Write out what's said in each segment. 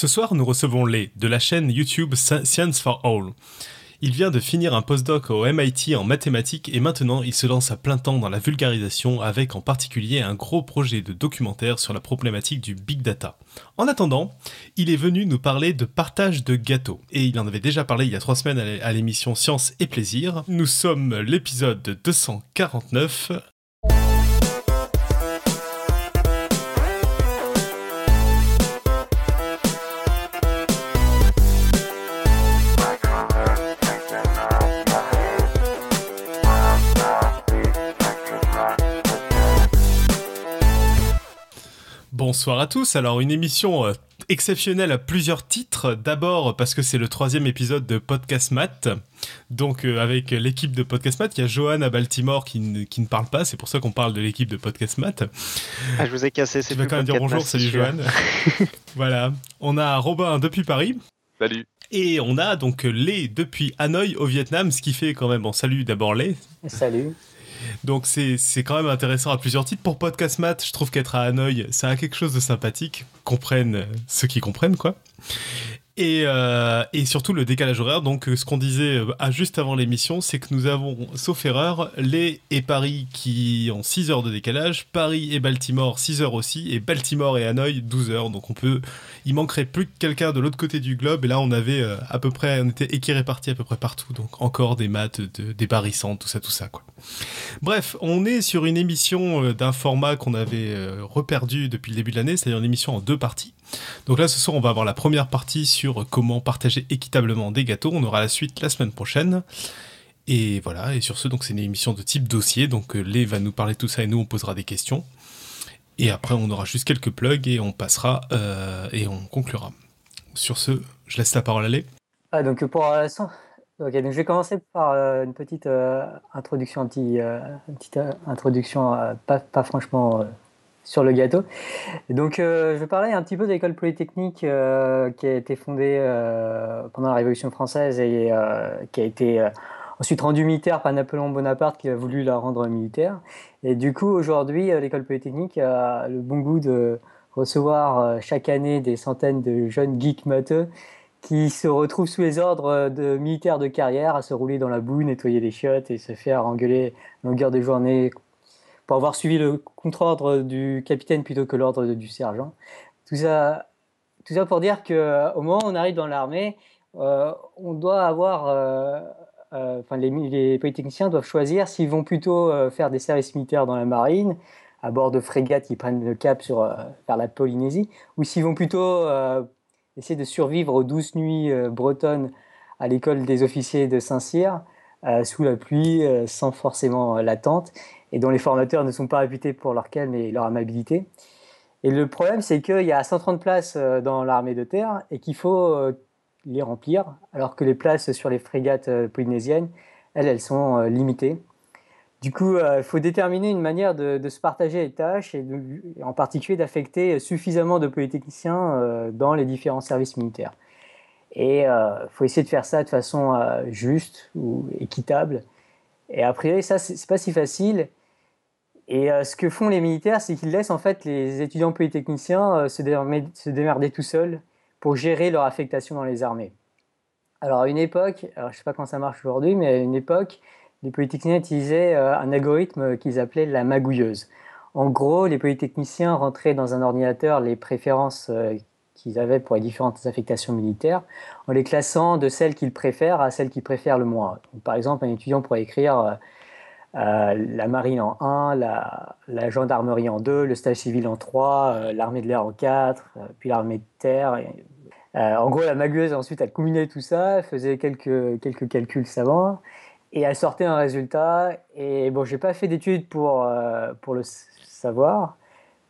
Ce soir, nous recevons Lé de la chaîne YouTube Science for All. Il vient de finir un postdoc au MIT en mathématiques et maintenant il se lance à plein temps dans la vulgarisation avec en particulier un gros projet de documentaire sur la problématique du big data. En attendant, il est venu nous parler de partage de gâteaux et il en avait déjà parlé il y a trois semaines à l'émission Science et Plaisir. Nous sommes l'épisode 249. Bonsoir à tous. Alors une émission euh, exceptionnelle à plusieurs titres. D'abord parce que c'est le troisième épisode de Podcast Math. Donc euh, avec l'équipe de Podcast Math, il y a Johan à Baltimore qui, ne parle pas. C'est pour ça qu'on parle de l'équipe de Podcast Math. Ah, je vous ai cassé. Tu vas quand même dire bonjour. Salut Johan. voilà. On a Robin depuis Paris. Salut. Et on a donc Lé depuis Hanoï au Vietnam, ce qui fait quand même, bon salut d'abord Lé. Salut. Donc c'est quand même intéressant à plusieurs titres. Pour Podcast Math, je trouve qu'être à Hanoï, ça a quelque chose de sympathique. Comprennent ceux qui comprennent, quoi. Euh, et, surtout le décalage horaire. Donc, ce qu'on disait euh, juste avant l'émission, c'est que nous avons, sauf erreur, les et Paris qui ont 6 heures de décalage, Paris et Baltimore 6 heures aussi, et Baltimore et Hanoï 12 heures. Donc, on peut, il manquerait plus que quelqu'un de l'autre côté du globe. Et là, on avait euh, à peu près, on était équirépartis à peu près partout. Donc, encore des maths, de, des tout ça, tout ça. Bref, on est sur une émission d'un format qu'on avait reperdu depuis le début de l'année, c'est-à-dire une émission en deux parties. Donc là, ce soir, on va avoir la première partie sur comment partager équitablement des gâteaux. On aura la suite la semaine prochaine. Et voilà, et sur ce, donc c'est une émission de type dossier. Donc euh, Lé va nous parler de tout ça et nous, on posera des questions. Et après, on aura juste quelques plugs et on passera euh, et on conclura. Sur ce, je laisse la parole à Lé. Ah, donc pour euh, donc je vais commencer par une petite introduction, une petite introduction, pas franchement sur le gâteau. donc, euh, je vais parler un petit peu de l'école polytechnique euh, qui a été fondée euh, pendant la Révolution française et qui a été ensuite rendue militaire par Napoléon Bonaparte qui a voulu la rendre militaire. Et du coup, aujourd'hui, l'école polytechnique a le bon goût de recevoir chaque année des centaines de jeunes geeks matheux qui se retrouvent sous les ordres de militaires de carrière à se rouler dans la boue, nettoyer les chiottes et se faire engueuler longueur de journée pour avoir suivi le contre-ordre du capitaine plutôt que l'ordre du sergent. Tout ça, tout ça pour dire qu'au euh, moment où on arrive dans l'armée, euh, on doit avoir, euh, enfin les, polytechniciens doivent choisir s'ils vont plutôt faire des services militaires dans la marine, à bord de frégates qui prennent le cap sur, vers la Polynésie, ou s'ils vont plutôt essayer de survivre aux douze nuits bretonnes à l'école des officiers de Saint-Cyr, sous la pluie, sans forcément l'attente et dont les formateurs ne sont pas réputés pour leur calme et leur amabilité. Et le problème, c'est qu'il y a 130 places euh, dans l'armée de terre et qu'il faut euh, les remplir, alors que les places sur les frégates euh, polynésiennes, elles, elles sont limitées. Du coup, il faut déterminer une manière de, se partager les tâches et, en particulier d'affecter suffisamment de polytechniciens dans les différents services militaires. Et il faut essayer de faire ça de façon juste ou équitable. Et a priori, ça, c'est pas si facile. Et euh, ce que font les militaires, c'est qu'ils laissent en fait les étudiants polytechniciens euh, se, démerder, tout seuls pour gérer leur affectation dans les armées. Alors à une époque, je ne sais pas comment ça marche aujourd'hui, mais à une époque, les polytechniciens utilisaient euh, un algorithme qu'ils appelaient la magouilleuse. En gros, les polytechniciens rentraient dans un ordinateur les préférences qu'ils avaient pour les différentes affectations militaires, en les classant de celles qu'ils préfèrent à celles qu'ils préfèrent le moins. par exemple, un étudiant pourrait écrire la marine en 1, la, gendarmerie en 2, le stage civil en 3, euh, l'armée de l'air en 4, euh, puis l'armée de terre. en gros, la magueuse, ensuite, elle combinait tout ça, elle faisait quelques, quelques calculs savants, et elle sortait un résultat. Et bon, j'ai pas fait d'études pour, pour le savoir,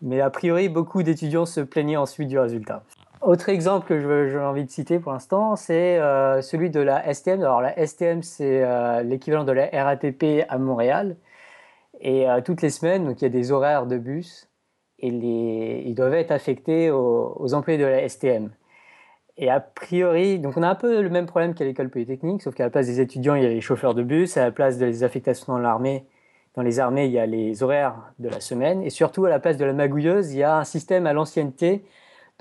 mais a priori, beaucoup d'étudiants se plaignaient ensuite du résultat. Autre exemple que j'ai envie de citer pour l'instant, c'est euh, celui de la STM. Alors la STM, c'est euh, l'équivalent de la RATP à Montréal. Et euh, toutes les semaines, donc, il y a des horaires de bus et ils doivent être affectés aux, employés de la STM. Et a priori, donc on a un peu le même problème qu'à l'école polytechnique, sauf qu'à la place des étudiants, il y a les chauffeurs de bus, à la place des affectations dans l'armée, dans les armées, il y a les horaires de la semaine, et surtout à la place de la magouilleuse, il y a un système à l'ancienneté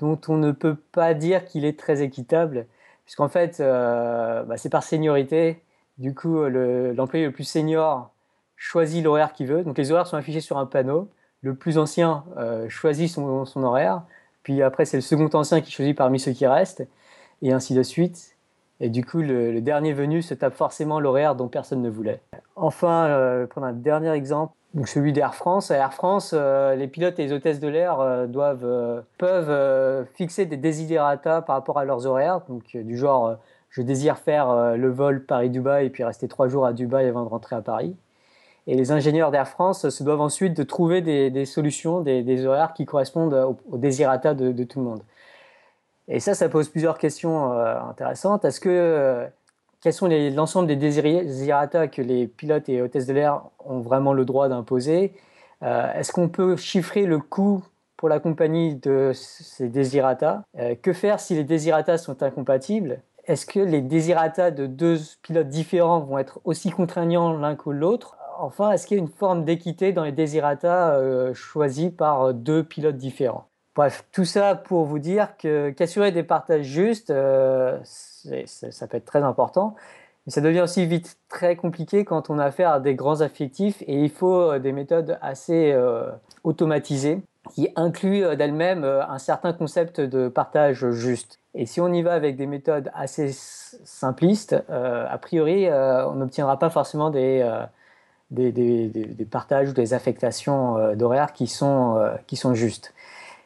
dont on ne peut pas dire qu'il est très équitable, puisqu'en fait, bah, c'est par seniorité. Du coup, l'employé le, plus senior choisit l'horaire qu'il veut. Donc les horaires sont affichés sur un panneau. Le plus ancien choisit son, son horaire. Puis après, c'est le second ancien qui choisit parmi ceux qui restent, et ainsi de suite. Et du coup, le, dernier venu se tape forcément l'horaire dont personne ne voulait. Enfin, euh, prendre un dernier exemple, donc celui d'Air France. À Air France, euh, les pilotes et les hôtesses de l'air euh, doivent, euh, peuvent fixer des desiderata par rapport à leurs horaires. Donc, du genre, je désire faire le vol Paris-Dubaï et puis rester trois jours à Dubaï avant de rentrer à Paris. Et les ingénieurs d'Air France se doivent ensuite de trouver des, solutions, des, horaires qui correspondent aux, aux désirata de, de, tout le monde. Et ça, ça pose plusieurs questions intéressantes. Est-ce que quels sont l'ensemble des désirata que les pilotes et hôtesses de l'air ont vraiment le droit d'imposer. Euh, Est-ce qu'on peut chiffrer le coût pour la compagnie de ces désirata? Euh, Que faire si les désirata sont incompatibles? Est-ce que les désirata de deux pilotes différents vont être aussi contraignants l'un que l'autre? Enfin, est-ce qu'il y a une forme d'équité dans les désirata euh, choisis par deux pilotes différents? Bref, tout ça pour vous dire que qu'assurer des partages justes, ça peut être très important. Mais ça devient aussi vite très compliqué quand on a affaire à des grands affectifs et il faut euh, des méthodes assez euh, automatisées qui incluent euh, d'elles-mêmes un certain concept de partage juste. Et si on y va avec des méthodes assez simplistes, a priori, on n'obtiendra pas forcément des, des, des, des, partages ou des affectations d'horaires qui, sont qui sont justes.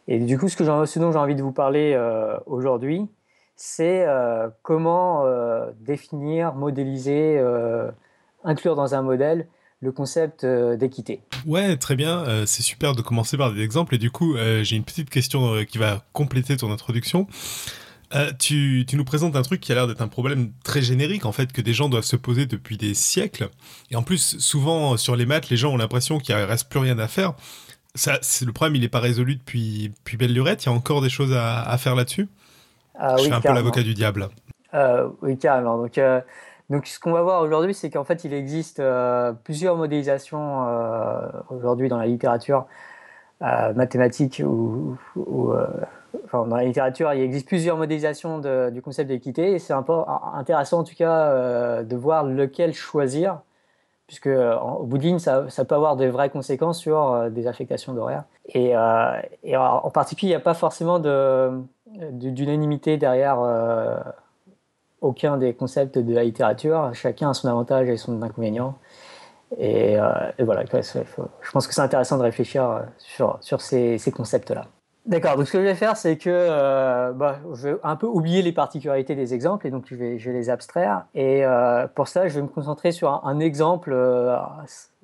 Et du coup, ce, dont j'ai envie de vous parler aujourd'hui, c'est euh, comment euh, définir, modéliser, euh, inclure dans un modèle le concept d'équité. Ouais, très bien. c'est super de commencer par des exemples. Et du coup, j'ai une petite question qui va compléter ton introduction. Tu, tu, nous présentes un truc qui a l'air d'être un problème très générique, en fait, que des gens doivent se poser depuis des siècles. Et en plus, souvent, sur les maths, les gens ont l'impression qu'il ne reste plus rien à faire. Ça, le problème, il n'est pas résolu depuis, depuis belle lurette. Il y a encore des choses à, à faire là-dessus? Ah, Je suis un peu l'avocat du diable. Euh, oui, carrément. Donc, euh, donc ce qu'on va voir aujourd'hui, c'est qu'en fait, il existe euh, plusieurs modélisations aujourd'hui dans la littérature mathématique ou, enfin, dans la littérature, il existe plusieurs modélisations du concept d'équité et c'est intéressant en tout cas de voir lequel choisir puisque au bout de ligne, ça, peut avoir de vraies conséquences sur des affectations d'horaire. Et, et, en particulier, il n'y a pas forcément de, d'unanimité derrière euh, aucun des concepts de la littérature. Chacun a son avantage et son inconvénient. Et, euh, voilà, je pense que c'est intéressant de réfléchir euh, sur, ces concepts-là. D'accord, donc ce que je vais faire, c'est que bah, je vais un peu oublier les particularités des exemples et donc je vais, les abstraire. Et pour ça, je vais me concentrer sur un, exemple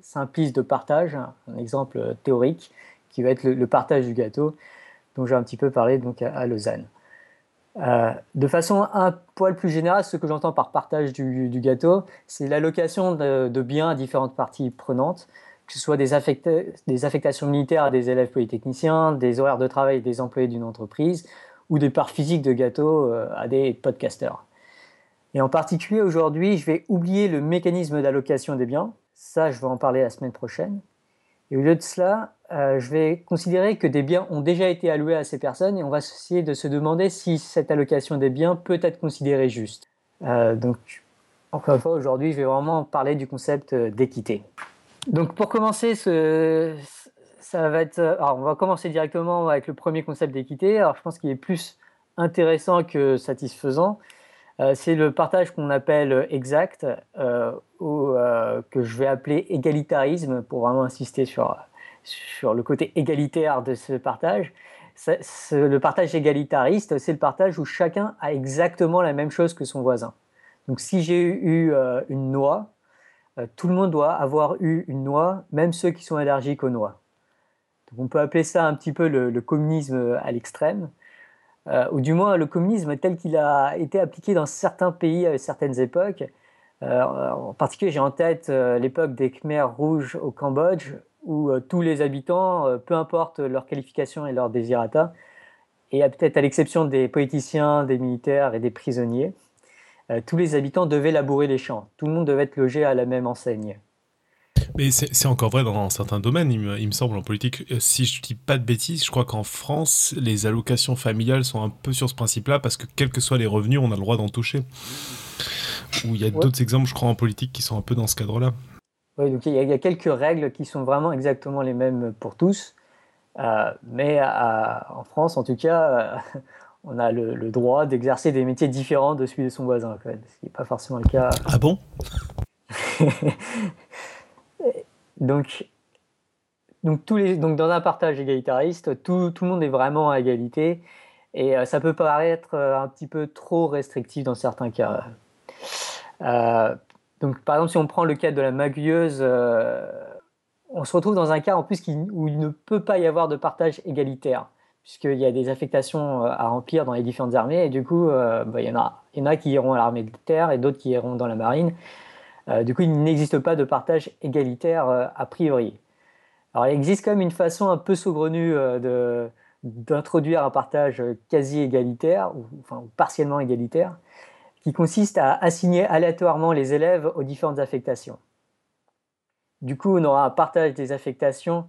simpliste de partage, un exemple théorique qui va être le partage du gâteau dont j'ai un petit peu parlé donc à, Lausanne. Euh, de façon un poil plus générale, ce que j'entends par partage du, gâteau, c'est l'allocation de, biens à différentes parties prenantes, que ce soit des, affectations militaires à des élèves polytechniciens, des horaires de travail des employés d'une entreprise, ou des parts physiques de gâteau euh, à des podcasters. Et en particulier aujourd'hui, je vais oublier le mécanisme d'allocation des biens. Ça, je vais en parler la semaine prochaine. Et au lieu de cela, euh, je vais considérer que des biens ont déjà été alloués à ces personnes et on va essayer de se demander si cette allocation des biens peut être considérée juste. Euh, donc, encore une fois, aujourd'hui, je vais vraiment parler du concept d'équité. Donc, pour commencer, ça va être. Alors, on va commencer directement avec le premier concept d'équité. Alors, je pense qu'il est plus intéressant que satisfaisant. Euh, c'est le partage qu'on appelle exact, euh, ou euh, que je vais appeler égalitarisme, pour vraiment insister sur, sur le côté égalitaire de ce partage. le partage égalitariste, c'est le partage où chacun a exactement la même chose que son voisin. Donc si j'ai eu une noix, tout le monde doit avoir eu une noix, même ceux qui sont allergiques aux noix. On peut appeler ça un petit peu le communisme à l'extrême. Euh, ou du moins le communisme tel qu'il a été appliqué dans certains pays à certaines époques. Euh, en particulier, j'ai en tête euh, l'époque des Khmers rouges au Cambodge, où tous les habitants, peu importe leur qualification et leur désirata, et peut-être à l'exception des politiciens, des militaires et des prisonniers, tous les habitants devaient labourer les champs. Tout le monde devait être logé à la même enseigne. Mais c'est encore vrai dans certains domaines, il me, semble, en politique. Euh, si je dis pas de bêtises, je crois qu'en France, les allocations familiales sont un peu sur ce principe-là, parce que quels que soient les revenus, on a le droit d'en toucher. Ou il y a d'autres exemples, je crois, en politique qui sont un peu dans ce cadre-là. Oui, donc il y, a quelques règles qui sont vraiment exactement les mêmes pour tous. Euh, mais en France, en tout cas, euh, on a le, droit d'exercer des métiers différents de celui de son voisin, ce qui n'est pas forcément le cas. Ah bon? Donc, donc, tous les, donc, dans un partage égalitariste, tout, tout, le monde est vraiment à égalité. Et euh, ça peut paraître un petit peu trop restrictif dans certains cas. donc, par exemple, si on prend le cas de la maguilleuse, on se retrouve dans un cas en plus où il ne peut pas y avoir de partage égalitaire, puisqu'il y a des affectations euh, à remplir dans les différentes armées, et du coup, euh, bah, il, y en a, il y en a qui iront à l'armée de terre et d'autres qui iront dans la marine. Euh, du coup, il n'existe pas de partage égalitaire a priori. Alors, il existe quand même une façon un peu saugrenue d'introduire un partage quasi égalitaire, ou, enfin, partiellement égalitaire, qui consiste à assigner aléatoirement les élèves aux différentes affectations. Du coup, on aura un partage des affectations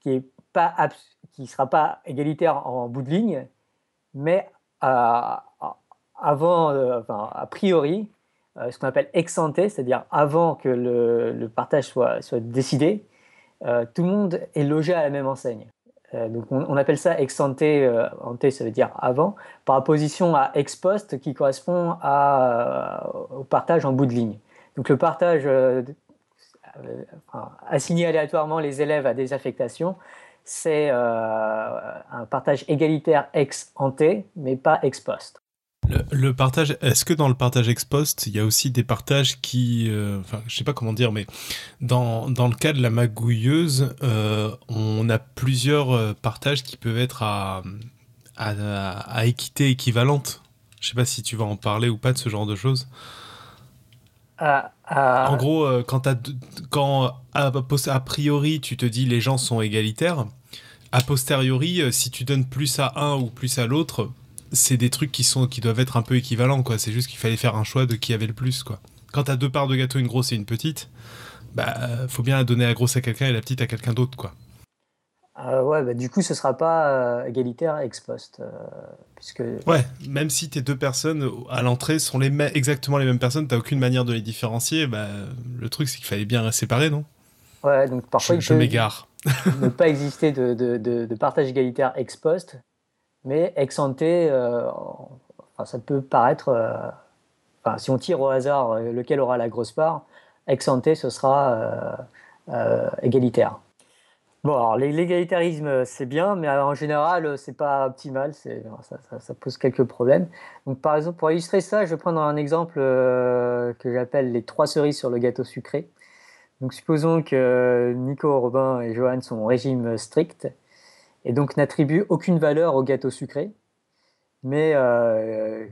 qui ne qui sera pas égalitaire en bout de ligne, mais à, avant, euh, a priori, euh, ce qu'on appelle ex ante, c'est-à-dire avant que le, partage soit, décidé, euh, tout le monde est logé à la même enseigne. donc on, appelle ça ex ante, ante ça veut dire avant, par opposition à ex post qui correspond au partage en bout de ligne. Donc le partage euh, assigner aléatoirement les élèves à des affectations, c'est euh, un partage égalitaire ex ante, mais pas ex post. Le, partage, est-ce que dans le partage ex post, il y a aussi des partages qui, euh, enfin, je sais pas comment dire, mais dans, dans le cas de la magouilleuse, on a plusieurs partages qui peuvent être à, à, équité équivalente. Je sais pas si tu vas en parler ou pas de ce genre de choses. En gros, euh, quand, quand a, priori tu te dis les gens sont égalitaires, a posteriori, euh, si tu donnes plus à un ou plus à l'autre, c'est des trucs qui, sont, qui doivent être un peu équivalents. quoi. C'est juste qu'il fallait faire un choix de qui avait le plus. quoi. Quand tu as deux parts de gâteau, une grosse et une petite, bah faut bien donner la grosse à quelqu'un et la petite à quelqu'un d'autre. quoi. Euh, ouais, bah, du coup, ce sera pas euh, égalitaire ex post. Euh, puisque... Ouais, même si tes deux personnes à l'entrée sont les exactement les mêmes personnes, t'as aucune manière de les différencier, bah, le truc c'est qu'il fallait bien les séparer, non? Ouais, donc parfois je, il m'égare. ne pas exister de, de, de, partage égalitaire ex post, mais ex ante, enfin, ça peut paraître. Enfin, si on tire au hasard lequel aura la grosse part, ex ante, ce sera égalitaire. Bon, alors l'égalitarisme, c'est bien, mais en général, c'est pas optimal, ça, pose quelques problèmes. Donc, par exemple, pour illustrer ça, je vais prendre un exemple euh, que j'appelle les trois cerises sur le gâteau sucré. Donc, supposons que Nico, Robin et Johan sont au régime strict et donc n'attribuent aucune valeur au gâteau sucré, mais euh,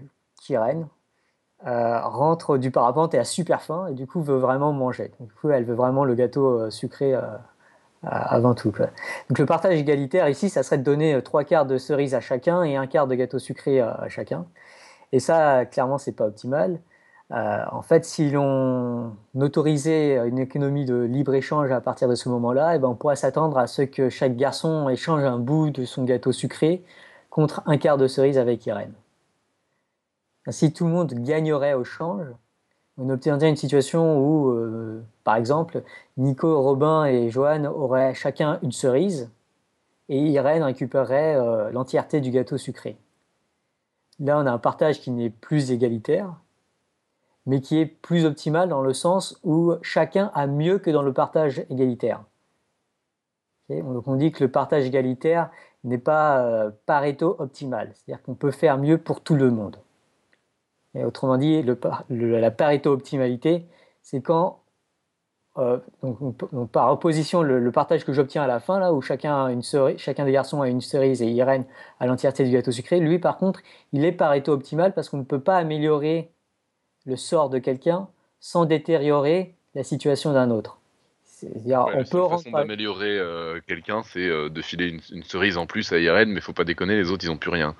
euh, rentre du parapente et a super faim et du coup veut vraiment manger. du coup, elle veut vraiment le gâteau euh, sucré avant tout. Donc le partage égalitaire ici, ça serait de donner euh, trois quarts de cerises à chacun et un quart de gâteau sucré à chacun. Et ça, clairement, c'est pas optimal. Euh, en fait, si l'on autorisait une économie de libre-échange à partir de ce moment-là, eh ben, on pourrait s'attendre à ce que chaque garçon échange un bout de son gâteau sucré contre un quart de cerise avec Irène. Ainsi, tout le monde gagnerait au change on obtiendrait une situation où, euh, par exemple, Nico, Robin et Johan auraient chacun une cerise et Irène récupérerait euh, l'entièreté du gâteau sucré. Là, on a un partage qui n'est plus égalitaire, mais qui est plus optimal dans le sens où chacun a mieux que dans le partage égalitaire. Donc on dit que le partage égalitaire n'est pas euh, Pareto optimal, c'est-à-dire qu'on peut faire mieux pour tout le monde. Et autrement dit, le, la pareto-optimalité, c'est quand, euh, donc, par opposition, le, partage que j'obtiens à la fin, là, où chacun, une cerise, chacun des garçons a une cerise et Irène a l'entièreté du gâteau sucré, lui, par contre, il est pareto-optimal parce qu'on ne peut pas améliorer le sort de quelqu'un sans détériorer la situation d'un autre. la on peut façon d'améliorer euh, quelqu'un, c'est euh, de filer une, une, cerise en plus à Irène, mais il faut pas déconner, les autres, ils n'ont plus rien.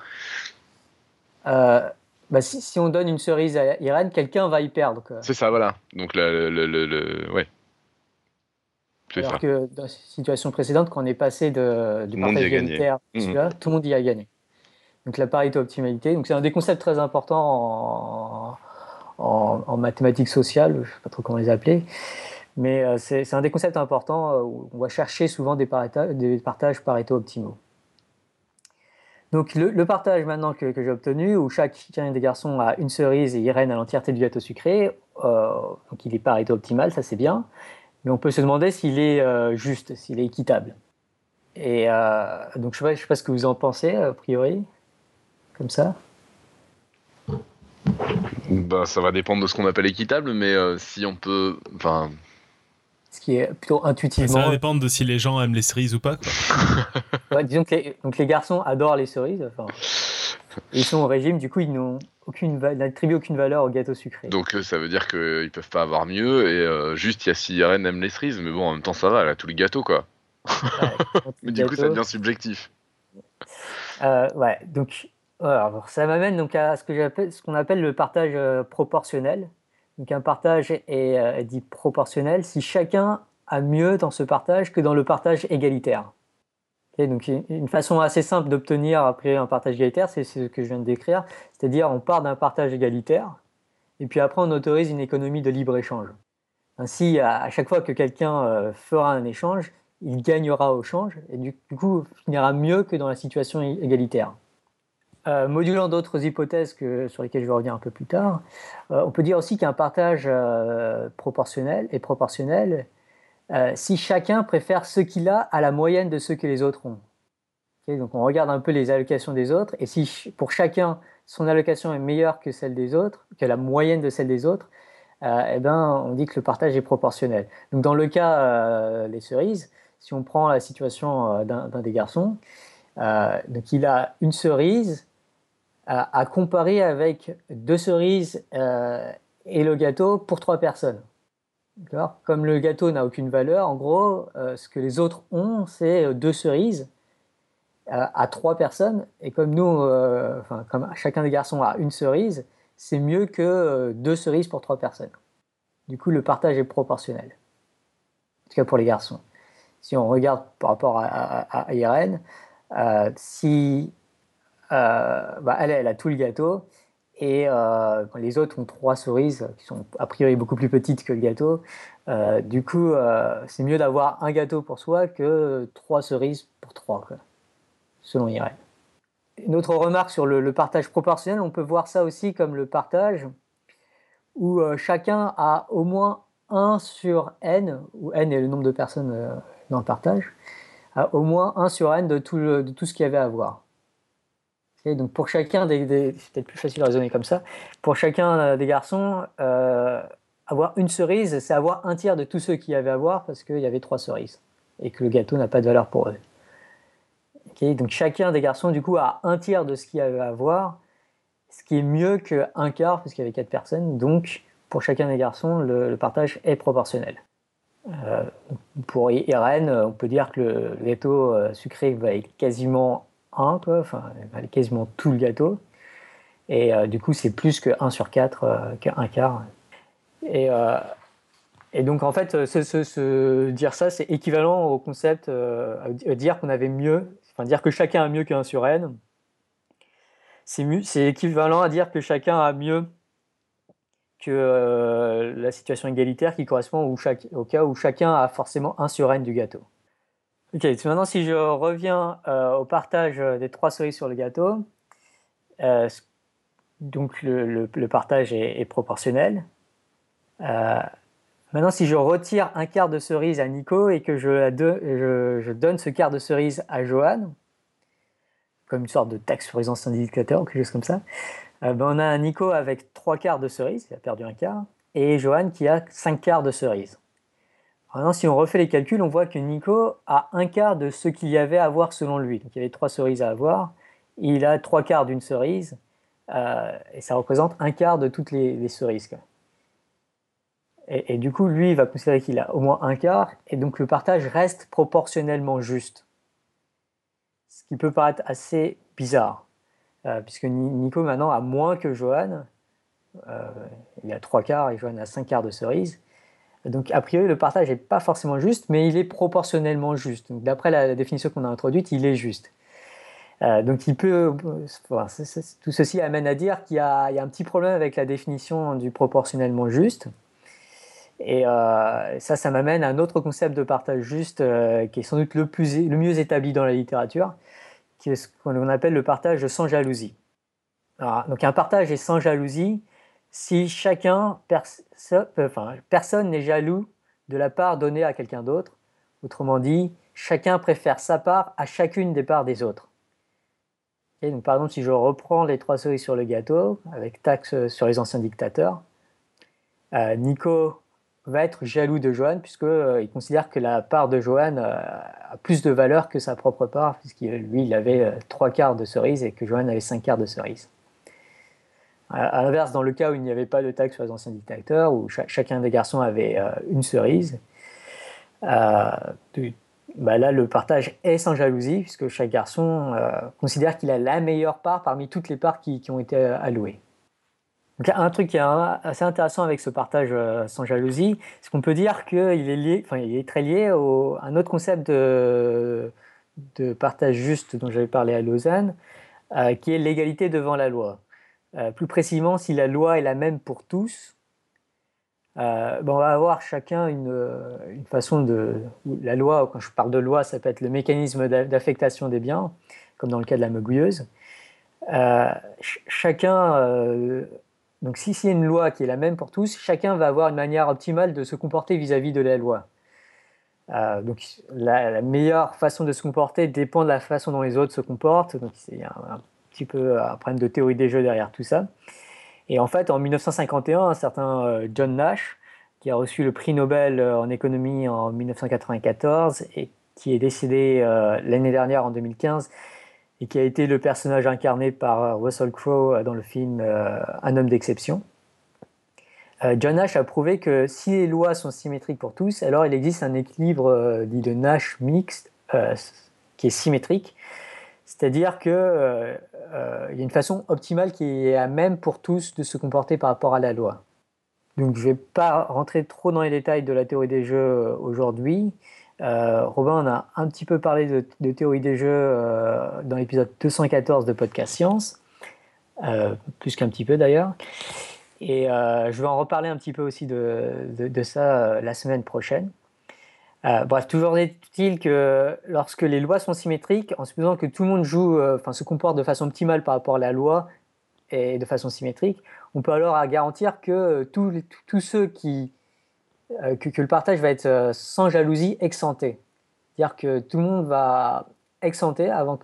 Euh, bah, si, on donne une cerise à Irène, quelqu'un va y perdre. C'est ça, voilà. Donc, le, le, le, ouais. Alors que dans la situation précédente, quand on est passé de, du partage égalitaire, mmh. tout le monde y a gagné. Donc la parité optimalité, donc c'est un des concepts très importants en, mathématiques sociales, je ne sais pas trop comment les appeler, mais euh, c'est un des concepts importants euh, où on va chercher souvent des, des partages Pareto optimaux. Donc le, partage maintenant que, j'ai obtenu, où chacun des garçons a une cerise et Irène a l'entièreté du gâteau sucré, euh, donc il est Pareto optimal, ça c'est bien, mais on peut se demander s'il est juste, s'il est équitable. Et donc je ne sais, pas ce que vous en pensez a priori comme ça bah, Ça va dépendre de ce qu'on appelle équitable, mais euh, si on peut. Enfin. Ce qui est plutôt intuitivement. Ça va dépendre de si les gens aiment les cerises ou pas. disons que les, donc les garçons adorent les cerises. Enfin, ils sont au régime, du coup, ils n'ont aucune n'attribuent aucune valeur au gâteau sucré. Donc euh, ça veut dire qu'ils peuvent pas avoir mieux et euh, juste il y a si Irène aime les cerises, mais bon en même temps ça va, elle a tous les gâteaux quoi. mais du coup ça devient subjectif. ouais, donc alors, ça m'amène donc à ce que ce qu'on appelle le partage euh, proportionnel. Donc un partage est, euh, dit proportionnel si chacun a mieux dans ce partage que dans le partage égalitaire. donc une façon assez simple d'obtenir après un partage égalitaire, c'est ce que je viens de décrire, c'est-à-dire on part d'un partage égalitaire et puis après on autorise une économie de libre échange. Ainsi, à, chaque fois que quelqu'un euh, fera un échange, il gagnera au change et du coup finira mieux que dans la situation égalitaire. Euh, modulant d'autres hypothèses que, sur lesquelles je vais revenir un peu plus tard, euh, on peut dire aussi qu'un partage euh, proportionnel est proportionnel si chacun préfère ce qu'il a à la moyenne de ce que les autres ont. donc on regarde un peu les allocations des autres, et si pour chacun son allocation est meilleure que celle des autres, que la moyenne de celle des autres, eh ben, on dit que le partage est proportionnel. Donc dans le cas des cerises, si on prend la situation d'un des garçons, donc il a une cerise à, comparer avec deux cerises euh, et le gâteau pour trois personnes. Comme le gâteau n'a aucune valeur, en gros, euh, ce que les autres ont, c'est deux cerises euh, à trois personnes. Et comme nous, enfin, comme chacun des garçons a une cerise, c'est mieux que deux cerises pour trois personnes. Du coup, le partage est proportionnel. En tout cas pour les garçons. Si on regarde par rapport à, à Irène, si euh, bah, elle, elle a tout le gâteau. Et euh, les autres ont trois cerises qui sont a priori beaucoup plus petites que le gâteau. Euh, du coup, c'est mieux d'avoir un gâteau pour soi que trois cerises pour trois, selon Irène. Une autre remarque sur le, partage proportionnel, on peut voir ça aussi comme le partage où chacun a au moins 1 sur n, où n est le nombre de personnes dans le partage, a au moins 1 sur n de tout, de tout ce qu'il y avait à voir donc pour chacun des, c'est peut-être plus facile raisonner comme ça. Pour chacun euh, des garçons, euh, avoir une cerise, c'est avoir un tiers de tous ceux qui avaient à voir parce qu'il y avait trois cerises et que le gâteau n'a pas de valeur pour eux. donc chacun des garçons du coup a un tiers de ce qu'il y avait à voir, ce qui est mieux qu'un quart parce qu'il y avait quatre personnes. Donc pour chacun des garçons, le, partage est proportionnel. Euh, pour Irène, on peut dire que le gâteau sucré va être quasiment 1, quoi. Enfin, quasiment tout le gâteau. Et euh, du coup, c'est plus que 1 sur 4, euh, qu'un quart. Et, euh, et, donc, en fait, ce, dire ça, c'est équivalent au concept à dire qu'on avait mieux, enfin, dire que chacun a mieux qu'un sur n. C'est équivalent à dire que chacun a mieux que la situation égalitaire qui correspond au cas où chacun a forcément 1 sur n du gâteau. Ok, maintenant si je reviens euh, au partage des trois cerises sur le gâteau, euh, donc le, partage est, proportionnel. Euh, maintenant si je retire un quart de cerise à Nico et que je, donne ce quart de cerise à Johan, comme une sorte de taxe sur les anciens indicateurs ou quelque chose comme ça, ben on a un Nico avec trois quarts de cerise, il a perdu un quart, et Johan qui a cinq quarts de cerise. Maintenant, si on refait les calculs, on voit que Nico a un quart de ce qu'il y avait à avoir selon lui. Donc il y avait trois cerises à avoir. Il a trois quarts d'une cerise. Euh, et ça représente un quart de toutes les, cerises. Et, du coup, lui, il va considérer qu'il a au moins un quart. Et donc le partage reste proportionnellement juste. Ce qui peut paraître assez bizarre. Euh, puisque Nico maintenant a moins que Johan. Euh, il a trois quarts et Johan a cinq quarts de cerises. Donc, a priori, le partage n'est pas forcément juste, mais il est proportionnellement juste. D'après la, définition qu'on a introduite, il est juste. Euh, donc, il peut. tout ceci amène à dire qu'il y, a un petit problème avec la définition du proportionnellement juste. Et euh, ça, ça m'amène à un autre concept de partage juste euh, qui est sans doute le, plus, le mieux établi dans la littérature, qui est ce qu'on appelle le partage sans jalousie. donc, un partage est sans jalousie si chacun, enfin, personne n'est jaloux de la part donnée à quelqu'un d'autre. Autrement dit, chacun préfère sa part à chacune des parts des autres. Et donc, par exemple, si je reprends les trois cerises sur le gâteau, avec taxe sur les anciens dictateurs, euh, Nico va être jaloux de Johan, puisqu'il euh, considère que la part de Johan euh, a plus de valeur que sa propre part, puisqu'il lui, il avait trois quarts de cerises et que Johan avait cinq quarts de cerises. À l'inverse, dans le cas où il n'y avait pas de taxe sur les anciens dictateurs, où chacun des garçons avait euh, une cerise, euh, bah là, le partage est sans jalousie, puisque chaque garçon euh, considère qu'il a la meilleure part parmi toutes les parts qui, ont été allouées. Donc, un truc qui est assez intéressant avec ce partage sans jalousie, c'est qu'on peut dire qu'il est, lié, enfin, est très lié à un autre concept de partage juste dont j'avais parlé à Lausanne, qui est l'égalité devant la loi. Euh, plus précisément, si la loi est la même pour tous, euh, ben, on va avoir chacun une, euh, façon de... La loi, quand je parle de loi, ça peut être le mécanisme d'affectation des biens, comme dans le cas de la megouilleuse. chacun... donc si c'est une loi qui est la même pour tous, chacun va avoir une manière optimale de se comporter vis-à-vis de la loi. donc la, meilleure façon de se comporter dépend de la façon dont les autres se comportent. Donc c'est un, petit peu un problème de théorie des jeux derrière tout ça. Et en fait, en 1951, un certain euh, John Nash, qui a reçu le prix Nobel euh, en économie en 1994 et qui est décédé euh, l'année dernière en 2015 et qui a été le personnage incarné par Russell Crowe dans le film Un homme d'exception. John Nash a prouvé que si les lois sont symétriques pour tous, alors il existe un équilibre dit de Nash mixte qui est symétrique, c'est-à-dire qu'il euh, euh, y a une façon optimale qui est à même pour tous de se comporter par rapport à la loi. Donc je ne vais pas rentrer trop dans les détails de la théorie des jeux euh, aujourd'hui. Robin en a un petit peu parlé de, théorie des jeux dans l'épisode 214 de Podcast Science, plus qu'un petit peu d'ailleurs. Et je vais en reparler un petit peu aussi de ça la semaine prochaine. Euh, bref, toujours est-il que lorsque les lois sont symétriques, en supposant que tout le monde joue, euh, enfin se comporte de façon optimale par rapport à la loi et de façon symétrique, on peut alors garantir que tous ceux qui euh, que, le partage va être sans jalousie exempté. C'est-à-dire que tout le monde va exempter avant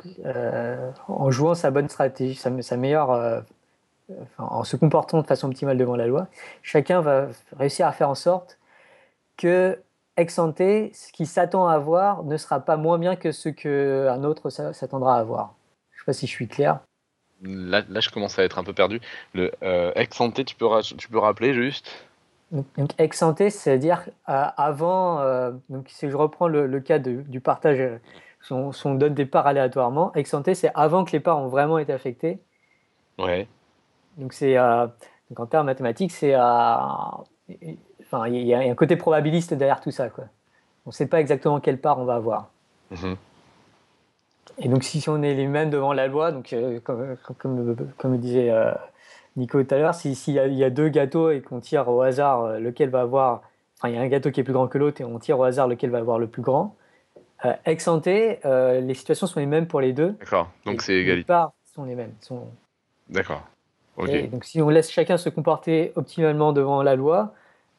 en jouant sa bonne stratégie, sa, meilleure, en se comportant de façon optimale devant la loi, chacun va réussir à faire en sorte que ex ce qui s'attend à avoir ne sera pas moins bien que ce qu'un autre s'attendra à avoir. Je ne sais pas si je suis clair. Là, là, je commence à être un peu perdu. Le euh, ex tu peux, tu peux rappeler juste? Donc, ex c'est-à-dire euh, avant, euh, donc si je reprends le, cas du partage, euh, si on, donne des parts aléatoirement, ex c'est avant que les parts ont vraiment été affectées. Ouais. Donc c'est donc en termes mathématiques, c'est il y, a un côté probabiliste derrière tout ça. Quoi. On ne sait pas exactement quelle part on va avoir. Mhm. Et donc, si on est les mêmes devant la loi, donc, euh, comme, comme, comme, disait euh, Nico tout à l'heure, s'il y, y, a deux gâteaux et qu'on tire au hasard euh, lequel va avoir. Enfin, il y a un gâteau qui est plus grand que l'autre et on tire au hasard lequel va avoir le plus grand. ex santé, les situations sont les mêmes pour les deux. D'accord, donc c'est égalité. Les parts sont les mêmes. Sont... D'accord. donc, si on laisse chacun se comporter optimalement devant la loi,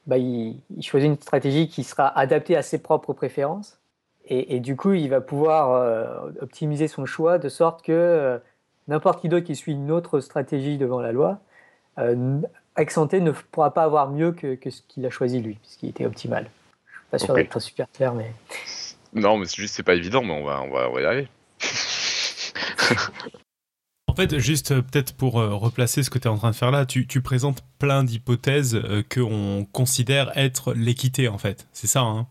bah, il, choisit une stratégie qui sera adaptée à ses propres préférences. Et, du coup, il va pouvoir euh, optimiser son choix de sorte que euh, n'importe qui d'autre qui suit une autre stratégie devant la loi, euh, Accenté ne pourra pas avoir mieux que, ce qu'il a choisi lui, puisqu'il était optimal. Je suis pas sûr d'être super clair, mais. Non, mais c'est juste, c'est pas évident, mais on va, on va, on va y arriver. En fait, juste euh, peut-être pour euh, replacer ce que tu es en train de faire là, tu, présentes plein d'hypothèses euh, qu'on considère être l'équité, en fait. C'est ça, hein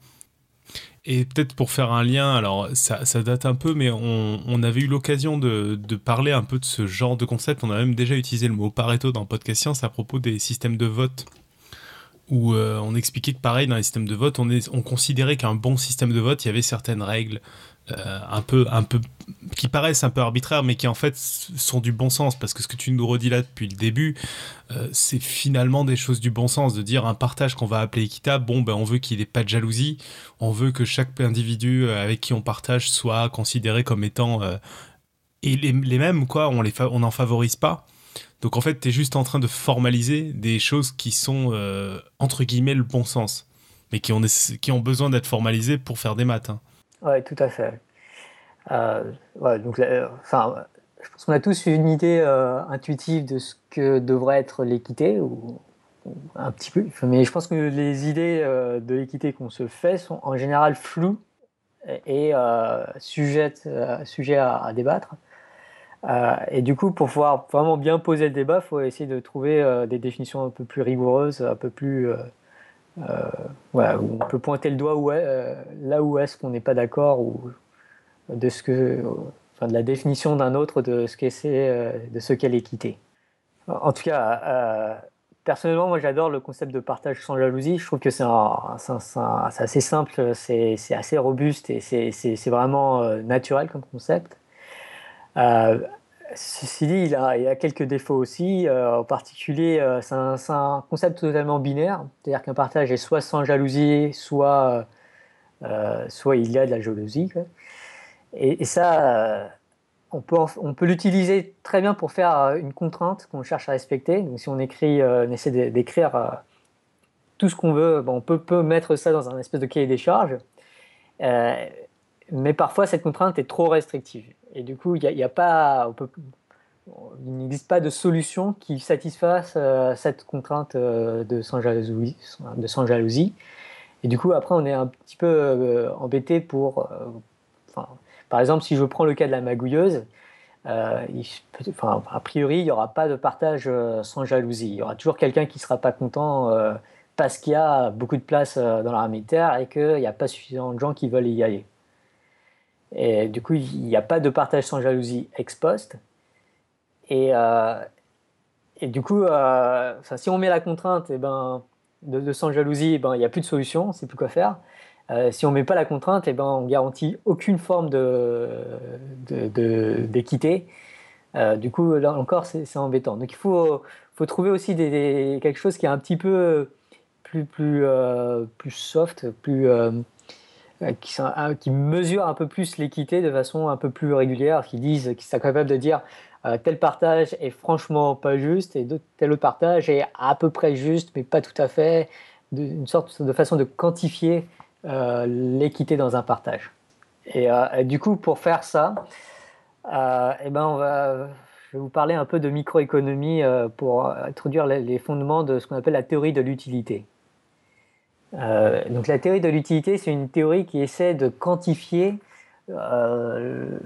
et peut-être pour faire un lien, alors ça, date un peu, mais on, avait eu l'occasion de, parler un peu de ce genre de concept. On a même déjà utilisé le mot Pareto dans Podcast Science à propos des systèmes de vote, où on expliquait que pareil dans les systèmes de vote, on, on considérait qu'un bon système de vote, il y avait certaines règles un peu, un peu, qui paraissent un peu arbitraires, mais qui en fait sont du bon sens, parce que ce que tu nous redis là depuis le début, euh, c'est finalement des choses du bon sens, de dire un partage qu'on va appeler équitable, bon, ben on veut qu'il ait pas de jalousie, on veut que chaque individu euh, avec qui on partage soit considéré comme étant et les, mêmes, quoi, on les on n'en favorise pas. Donc en fait, tu es juste en train de formaliser des choses qui sont entre guillemets le bon sens, mais qui ont, qui ont besoin d'être formalisées pour faire des maths. Hein. Oui, tout à fait. Euh, donc, euh, je pense qu'on a tous une idée euh, intuitive de ce que devrait être l'équité, ou, un petit peu. Mais je pense que les idées de l'équité qu'on se fait sont en général floues et, sujets à, débattre. et du coup, pour pouvoir vraiment bien poser le débat, il faut essayer de trouver des définitions un peu plus rigoureuses, un peu plus euh, on peut pointer le doigt euh, là où est-ce qu'on n'est pas d'accord ou de ce que, enfin, de la définition d'un autre de ce qu'est euh, de ce l'équité. En tout cas, personnellement, moi j'adore le concept de partage sans jalousie. Je trouve que c'est assez simple, c'est assez robuste et c'est vraiment naturel comme concept. Ceci dit, il a, a, quelques défauts aussi. Euh, en particulier, euh, c'est un, concept totalement binaire. C'est-à-dire qu'un partage est soit sans jalousie, soit, euh, il y a de la jalousie. Et, ça, on peut, l'utiliser très bien pour faire une contrainte qu'on cherche à respecter. Donc, si on, écrit, on essaie d'écrire tout ce qu'on veut, on peut, peut, mettre ça dans un espèce de cahier des charges. mais parfois, cette contrainte est trop restrictive. Et du coup, il n'existe pas de solution qui satisfasse euh, cette contrainte euh, de, sans jalousie, de. Et du coup, après, on est un petit peu euh, embêté pour. par exemple, si je prends le cas de la magouilleuse, a priori, il n'y aura pas de partage sans jalousie. Il y aura toujours quelqu'un qui ne sera pas content parce qu'il y a beaucoup de place dans l'armée militaire et qu'il n'y a pas suffisamment de gens qui veulent y aller. Et du coup, il n'y a pas de partage sans jalousie ex post. Et, euh, du coup, euh, si on met la contrainte et eh ben, de, sans jalousie, eh ben, il n'y a plus de solution, on ne sait plus quoi faire. Euh, si on ne met pas la contrainte, et eh ben, on garantit aucune forme d'équité. De, du coup, là encore, c'est embêtant. Donc il faut, faut trouver aussi quelque chose qui est un petit peu plus, plus, plus soft, plus euh, qui, qui, mesurent un peu plus l'équité de façon un peu plus régulière, qui disent, qui sont capables de dire euh, tel partage est franchement pas juste et tel autre partage est à peu près juste, mais pas tout à fait, une sorte de façon de quantifier euh, l'équité dans un partage. Et, du coup, pour faire ça, eh ben on va, je vais vous parler un peu de microéconomie pour introduire les fondements de ce qu'on appelle la théorie de l'utilité. Euh, donc la théorie de l'utilité, c'est une théorie qui essaie de quantifier euh,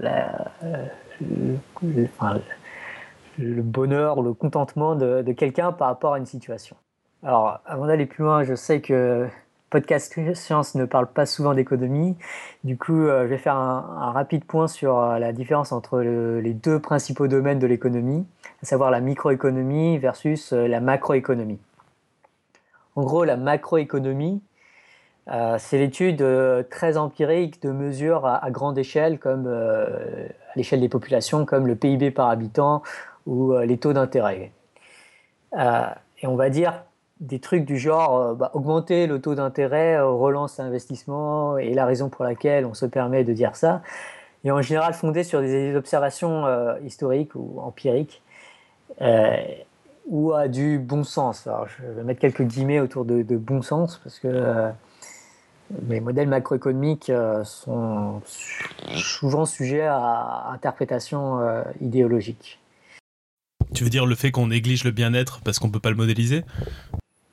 le, bonheur, le contentement de, quelqu'un par rapport à une situation. Alors, avant d'aller plus loin, je sais que Podcast Science ne parle pas souvent d'économie. Du coup, euh, je vais faire un, rapide point sur la différence entre les deux principaux domaines de l'économie, à savoir la microéconomie versus la macroéconomie. En gros, la macroéconomie, euh, c'est l'étude euh, très empirique de mesures à, grande échelle, comme euh, à l'échelle des populations, comme le PIB par habitant ou les taux d'intérêt. et on va dire des trucs du genre bah, augmenter le taux d'intérêt relance l'investissement et la raison pour laquelle on se permet de dire ça est en général fondé sur des observations historiques ou empiriques ou à du bon sens. Alors, je vais mettre quelques guillemets autour de, bon sens parce que euh, les modèles macroéconomiques euh, sont souvent sujets à interprétation euh, idéologique. Tu veux dire le fait qu'on néglige le bien-être parce qu'on ne peut pas le modéliser?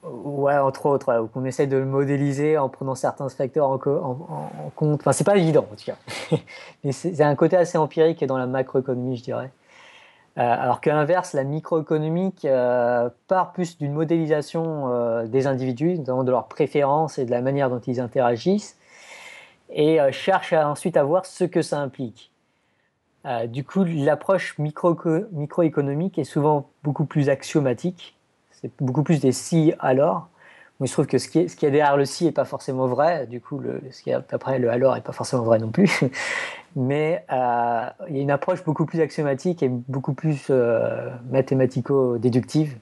Ouais, entre autres, ou qu'on essaie de le modéliser en prenant certains facteurs en, en compte. Enfin, c'est pas évident en tout cas. Mais c'est un côté assez empirique dans la macroéconomie, je dirais. Euh, alors qu'à l'inverse, la microéconomique euh, part plus d'une modélisation euh, des individus, de leurs préférences et de la manière dont ils interagissent, et cherche ensuite à voir ce que ça implique. du coup, l'approche microéconomique est souvent beaucoup plus axiomatique, c'est beaucoup plus des si alors. Il se trouve que ce qui est, ce qui est derrière le si n'est pas forcément vrai. Du coup, le, ce qui est après le alors n'est pas forcément vrai non plus. Mais euh, il y a une approche beaucoup plus axiomatique et beaucoup plus euh, mathématico-déductive.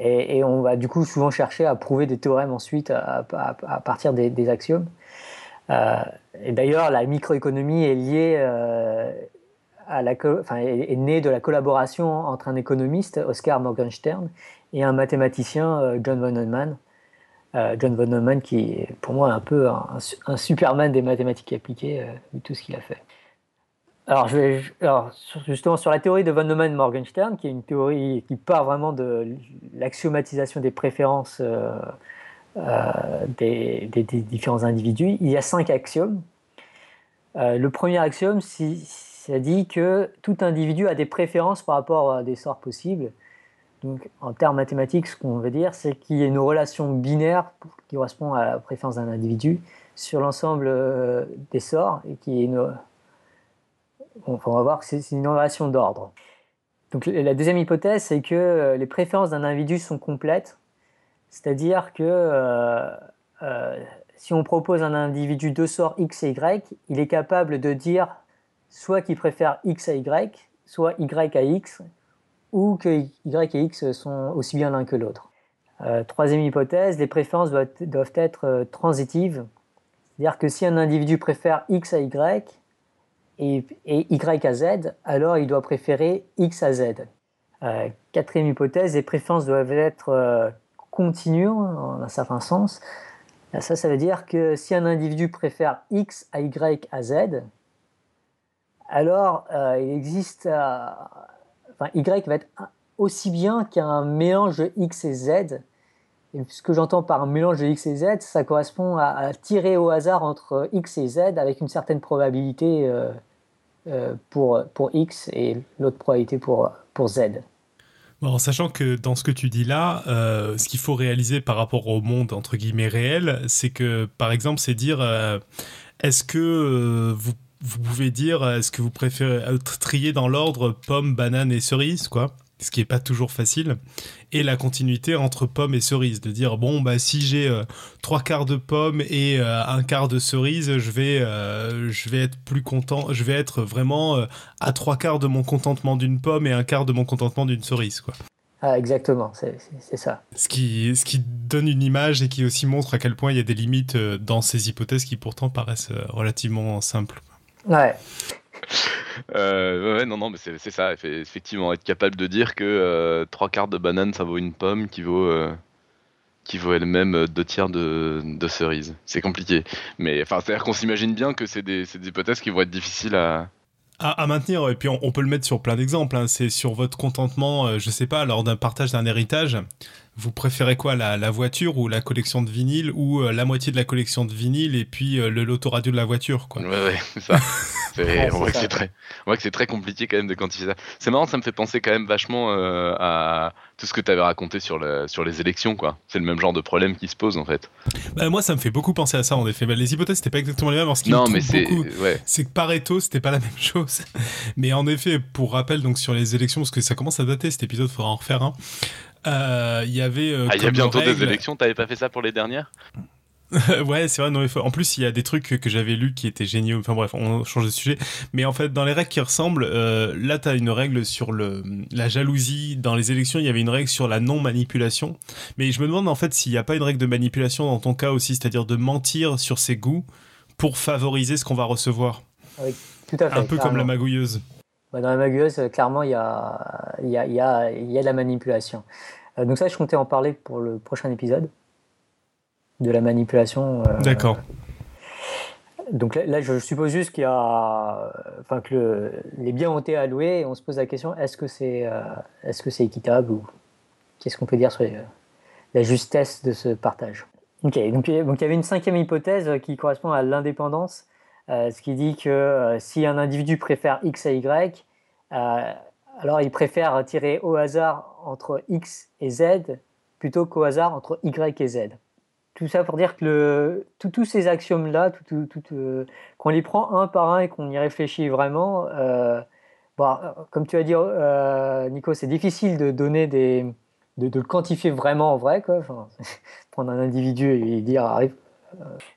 Et, on va du coup souvent chercher à prouver des théorèmes ensuite à, partir des, axiomes. Euh, et d'ailleurs, la microéconomie est liée à la, enfin, est, née de la collaboration entre un économiste, Oscar Morgenstern, et un mathématicien, euh, John von Neumann. Euh, John von Neumann qui est pour moi un peu un, superman des mathématiques appliquées, euh, vu tout ce qu'il a fait. Alors, justement, sur la théorie de von Neumann-Morgenstern, qui est une théorie qui part vraiment de l'axiomatisation des préférences des, différents individus, il y a cinq axiomes. le premier axiome, ça dit que tout individu a des préférences par rapport à des sorts possibles. Donc, en termes mathématiques, ce qu'on veut dire, c'est qu'il y a une relation binaire qui correspond à la préférence d'un individu sur l'ensemble euh, des sorts et qui est une. on va voir que c'est une relation d'ordre. Donc, la deuxième hypothèse, c'est que euh, les préférences d'un individu sont complètes, c'est-à-dire que euh, si on propose à un individu deux sorts x et y, il est capable de dire soit qu'il préfère x à y, soit y à x, ou que Y et X sont aussi bien l'un que l'autre. Euh, troisième hypothèse, les préférences doivent, être euh, transitives. C'est-à-dire que si un individu préfère X à Y et, Y à Z, alors il doit préférer X à Z. Euh, quatrième hypothèse, les préférences doivent être continues en un certain sens. Ça, ça veut dire que si un individu préfère X à Y à Z, alors il existe y va être aussi bien qu'un mélange de x et z. Et ce que j'entends par mélange de x et z, ça correspond à, tirer au hasard entre x et z avec une certaine probabilité euh, euh, pour, pour x et l'autre probabilité pour, pour z. en sachant que dans ce que tu dis là, euh, ce qu'il faut réaliser par rapport au monde entre guillemets réel, c'est que par exemple, c'est dire est-ce que vous vous pouvez dire euh, est-ce que vous préférez trier dans l'ordre pomme, banane et cerise, quoi ce qui est pas toujours facile, et la continuité entre pommes et cerises, de dire bon bah si j'ai euh, trois quarts de pommes et euh, un quart de cerise, je vais je vais être plus content, je vais être vraiment à trois quarts de mon contentement d'une pomme et un quart de mon contentement d'une cerise quoi. Ah, exactement, c'est ça. Ce qui, ce qui donne une image et qui aussi montre à quel point il y a des limites dans ces hypothèses qui pourtant paraissent relativement simples. Ouais. Euh, ouais, non, non, mais c'est ça, effectivement, être capable de dire que euh, trois quarts de banane ça vaut une pomme qui vaut, euh, qui vaut elle-même deux tiers de, de cerise. C'est compliqué. Mais enfin, c'est-à-dire qu'on s'imagine bien que c'est des, des, hypothèses qui vont être difficiles à, à, maintenir. Et puis on, peut le mettre sur plein d'exemples. Hein. C'est sur votre contentement, je sais pas, lors d'un partage d'un héritage. Vous préférez quoi, la, voiture ou la collection de vinyle ou la moitié de la collection de vinyle et puis le l'autoradio de la voiture, quoi? Ouais, ouais, c'est ça. on, voit que c'est très, c'est très compliqué quand même de quantifier ça. C'est marrant, ça me fait penser quand même vachement euh, à tout ce que tu avais raconté sur, le, sur les élections, quoi. C'est le même genre de problème qui se pose en fait. Bah, moi, ça me fait beaucoup penser à ça en effet. Bah, les hypothèses, c'était pas exactement les mêmes. ce qui non, mais c'est c'est que Pareto, c'était pas la même chose. mais en effet, pour rappel, donc sur les élections, parce que ça commence à dater cet épisode, faudra en refaire un. Euh, il y avait. Euh, ah, il y a bientôt des élections. T'avais pas fait ça pour les dernières? Ouais, c'est vrai. Non, en plus, il y a des trucs que, j'avais lus qui étaient géniaux. Enfin bref, on change de sujet. Mais en fait, dans les règles qui ressemblent, euh, là, tu as une règle sur le, la jalousie. Dans les élections, il y avait une règle sur la non-manipulation. Mais je me demande en fait s'il n'y a pas une règle de manipulation dans ton cas aussi, c'est-à-dire de mentir sur ses goûts pour favoriser ce qu'on va recevoir. Oui, tout à fait. Un peu comme la magouilleuse. Bah, dans la magouilleuse, clairement, il y a, y, a, y, a, y a de la manipulation. Euh, donc ça, je comptais en parler pour le prochain épisode de la manipulation. Euh, D'accord. Donc là, je suppose juste qu'il y a, enfin que les biens ont été alloués et on se pose la question est-ce que c'est euh, est-ce que c'est équitable ou qu'est-ce qu'on peut dire sur la justesse de ce partage? Ok, donc, donc, il y avait une cinquième hypothèse qui correspond à l'indépendance, euh, ce qui dit que si un individu préfère x à y, alors il préfère tirer au hasard entre x et z plutôt qu'au hasard entre y et z tout ça pour dire que tous ces axiomes-là, tout, tout, euh, qu'on les prend un par un et qu'on y réfléchit vraiment, euh, comme tu as dit, euh, Nico, c'est difficile de donner de, le quantifier vraiment en vrai, quoi. prendre un individu et dire arrive.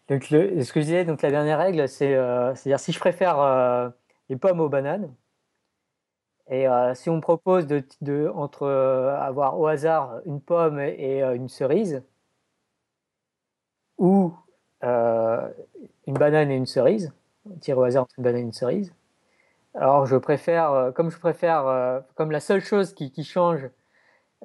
Donc, le, ce que je disais, donc la dernière règle, c'est à dire si je préfère les pommes aux bananes, et si on me propose de, de entre avoir au hasard une pomme et une cerise, ou une banane et une cerise, tirer au hasard entre une banane et une cerise. Alors je préfère, comme je préfère, comme la seule chose qui, qui change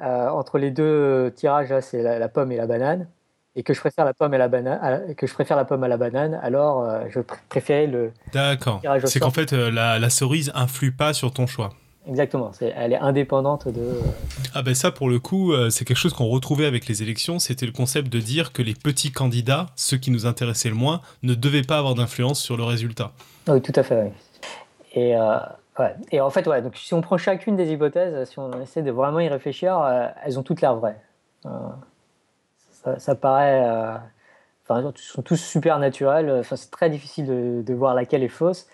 entre les deux tirages, c'est la, pomme et la banane, et que je préfère la pomme et la banane, que je préfère la pomme à la banane, alors je préfère le. D'accord. C'est qu'en fait la, la cerise influe pas sur ton choix. Exactement, elle est indépendante de... Ah ben ça pour le coup, euh, c'est quelque chose qu'on retrouvait avec les élections, c'était le concept de dire que les petits candidats, ceux qui nous intéressaient le moins, ne devaient pas avoir d'influence sur le résultat. Oui, tout à fait, oui. Et, euh, Et en fait, ouais, donc si on prend chacune des hypothèses, si on essaie de vraiment y réfléchir, euh, elles ont toutes l'air vraies. Ça, paraît... Enfin, elles sont tous super naturelles, enfin, c'est très difficile de, de, voir laquelle est fausse.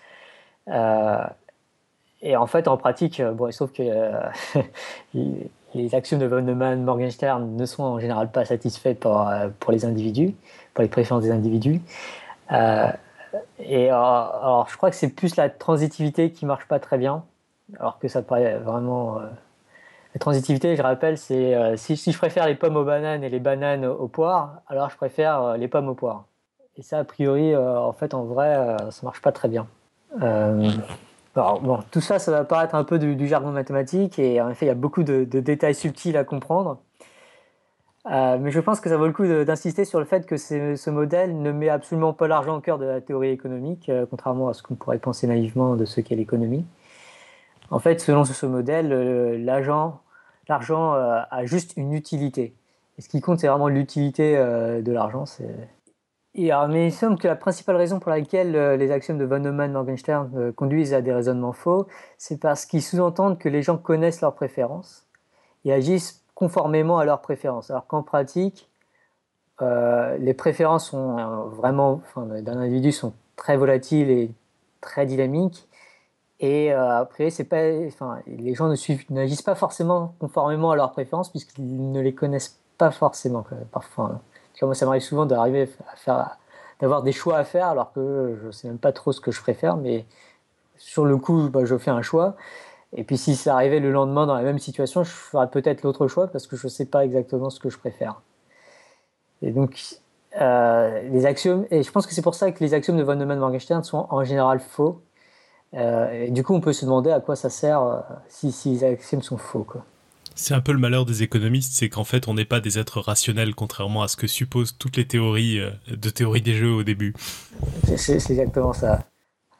Et en fait, en pratique, euh, bon, sauf que euh, les actions de von Neumann, Morgenstern ne sont en général pas satisfaites pour, euh, pour les individus, pour les préférences des individus. et alors, je crois que c'est plus la transitivité qui marche pas très bien, alors que ça paraît vraiment. la transitivité, je rappelle, c'est si, si, je préfère les pommes aux bananes et les bananes aux poires, alors je préfère les pommes aux poires. Et ça, a priori, en fait, en vrai, ça marche pas très bien. Alors, bon, tout ça, ça va paraître un peu du, jargon mathématique et en effet, il y a beaucoup de, détails subtils à comprendre. Euh, mais je pense que ça vaut le coup d'insister sur le fait que ce modèle ne met absolument pas l'argent au cœur de la théorie économique, euh, contrairement à ce qu'on pourrait penser naïvement de ce qu'est l'économie. En fait, selon ce, modèle, euh, l'argent a juste une utilité. Et ce qui compte, c'est vraiment l'utilité de l'argent. Et mais il semble que la principale raison pour laquelle euh, les axiomes de von Neumann-Morgenstern euh, conduisent à des raisonnements faux, c'est parce qu'ils sous-entendent que les gens connaissent leurs préférences et agissent conformément à leurs préférences. Alors qu'en pratique, euh, les préférences sont vraiment, enfin, d'un individu sont très volatiles et très dynamiques. Et après, c'est pas, enfin, les gens n'agissent pas forcément conformément à leurs préférences puisqu'ils ne les connaissent pas forcément. Parfois, moi, ça m'arrive souvent d'arriver à faire, d'avoir des choix à faire alors que je ne sais même pas trop ce que je préfère, mais sur le coup, bah, je fais un choix. Et puis si ça arrivait le lendemain dans la même situation, je ferais peut-être l'autre choix parce que je ne sais pas exactement ce que je préfère. Et donc, euh, les axiomes, et je pense que c'est pour ça que les axiomes de von Neumann-Morgenstern sont en général faux. Euh, et du coup, on peut se demander à quoi ça sert euh, si, si, les axiomes sont faux. Quoi. C'est un peu le malheur des économistes, c'est qu'en fait on n'est pas des êtres rationnels contrairement à ce que supposent toutes les théories euh, de théorie des jeux au début. C'est exactement ça.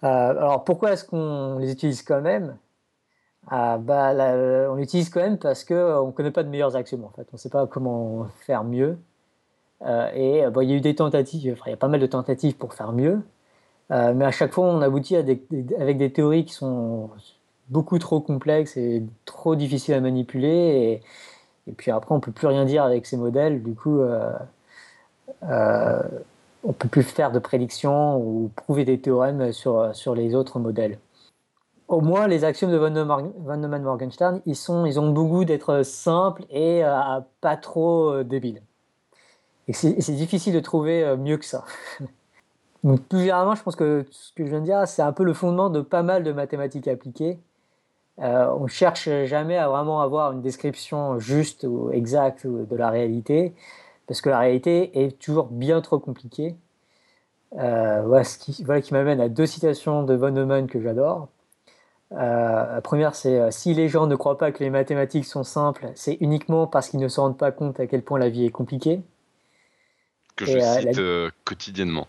Euh, alors pourquoi est-ce qu'on les utilise quand même? Ah, bah, On les utilise quand même parce qu'on ne connaît pas de meilleurs axiomes en fait. On ne sait pas comment faire mieux. Euh, et il y a eu des tentatives, il y a pas mal de tentatives pour faire mieux. mais à chaque fois on aboutit avec des théories qui sont beaucoup trop complexe et trop difficile à manipuler. Et, puis après, on peut plus rien dire avec ces modèles. Du coup, euh, euh, on peut plus faire de prédictions ou prouver des théorèmes sur, sur les autres modèles. Au moins, les axiomes de von Neumann-Morgenstern, ils, sont, ils ont beaucoup d'être simples et euh, pas trop euh, débiles. Et c'est difficile de trouver mieux que ça. Donc, plus généralement, je pense que ce que je viens de dire, c'est un peu le fondement de pas mal de mathématiques appliquées. Euh, on cherche jamais à vraiment avoir une description juste ou exacte de la réalité, parce que la réalité est toujours bien trop compliquée. Euh, voilà, ce qui, voilà qui m'amène à deux citations de von Neumann que j'adore. Euh, la première, c'est euh, Si les gens ne croient pas que les mathématiques sont simples, c'est uniquement parce qu'ils ne se rendent pas compte à quel point la vie est compliquée. Que je cite quotidiennement.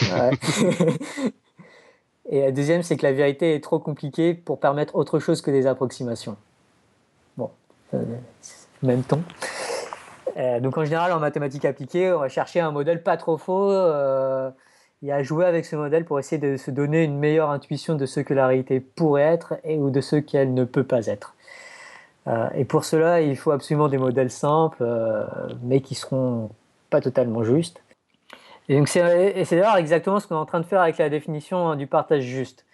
Et la deuxième, c'est que la vérité est trop compliquée pour permettre autre chose que des approximations. Bon, euh, même ton. Euh, donc en général, en mathématiques appliquées, on va chercher un modèle pas trop faux euh, et à jouer avec ce modèle pour essayer de se donner une meilleure intuition de ce que la réalité pourrait être et ou de ce qu'elle ne peut pas être. et pour cela, il faut absolument des modèles simples, mais qui seront pas totalement justes. Et c'est d'ailleurs exactement ce qu'on est en train de faire avec la définition hein, du partage juste.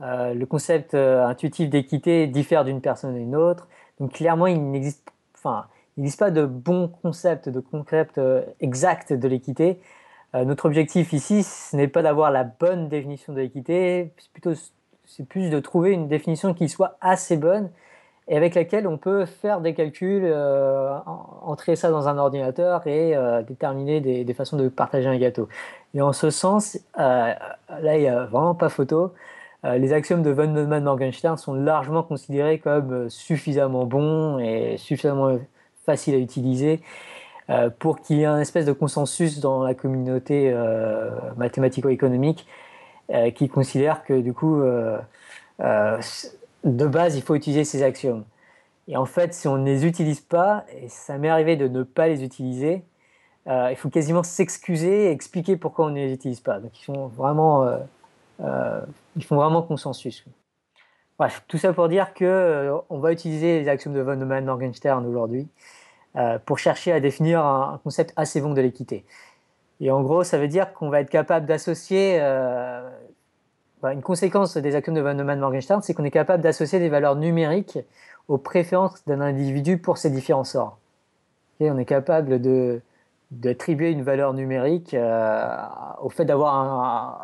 Euh, le concept euh, intuitif d'équité diffère d'une personne à une autre. Donc clairement, il n'existe, enfin, pas de bon concept, de concept exact de l'équité. notre objectif ici, ce n'est pas d'avoir la bonne définition de l'équité, c'est plutôt c'est plus de trouver une définition qui soit assez bonne et avec laquelle on peut faire des calculs, euh, entrer ça dans un ordinateur et euh, déterminer des, façons de partager un gâteau. Et en ce sens, euh, là, il n'y a vraiment pas photo. les axiomes de von Neumann Morgenstern sont largement considérés comme suffisamment bons et suffisamment faciles à utiliser pour qu'il y ait un espèce de consensus dans la communauté mathématico-économique qui considère que du coup de base, il faut utiliser ces axiomes. Et en fait, si on ne les utilise pas, et ça m'est arrivé de ne pas les utiliser, euh, il faut quasiment s'excuser et expliquer pourquoi on ne les utilise pas. Donc ils font vraiment, euh, euh, ils font vraiment consensus. Bref, tout ça pour dire que on va utiliser les axiomes de von Neumann-Morgenstern aujourd'hui pour chercher à définir un, concept assez bon de l'équité. Et en gros, ça veut dire qu'on va être capable d'associer bah, une conséquence des axiomes de von Neumann-Morgenstern, c'est qu'on est capable d'associer des valeurs numériques aux préférences d'un individu pour ces différents sorts. On est capable de d'attribuer une valeur numérique euh, au fait d'avoir un,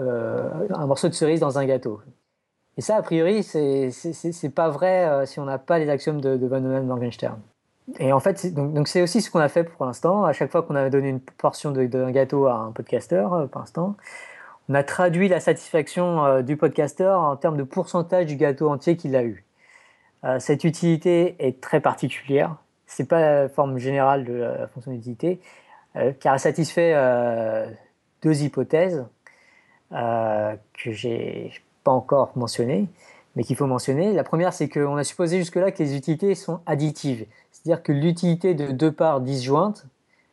euh, un, morceau de cerise dans un gâteau. Et ça, a priori, c'est pas vrai euh, si on n'a pas les axiomes de, de von Neumann-Morgenstern. Et en fait, donc c'est aussi ce qu'on a fait pour l'instant. À chaque fois qu'on a donné une portion d'un gâteau à un podcasteur, pour l'instant, on a traduit la satisfaction euh, du podcasteur en termes de pourcentage du gâteau entier qu'il a eu. Euh, cette utilité est très particulière. C'est pas la forme générale de la fonction d'utilité, euh, car elle satisfait deux hypothèses que j'ai pas encore mentionnées, mais qu'il faut mentionner. La première, c'est qu'on a supposé jusque-là que les utilités sont additives, c'est-à-dire que l'utilité de deux parts disjointes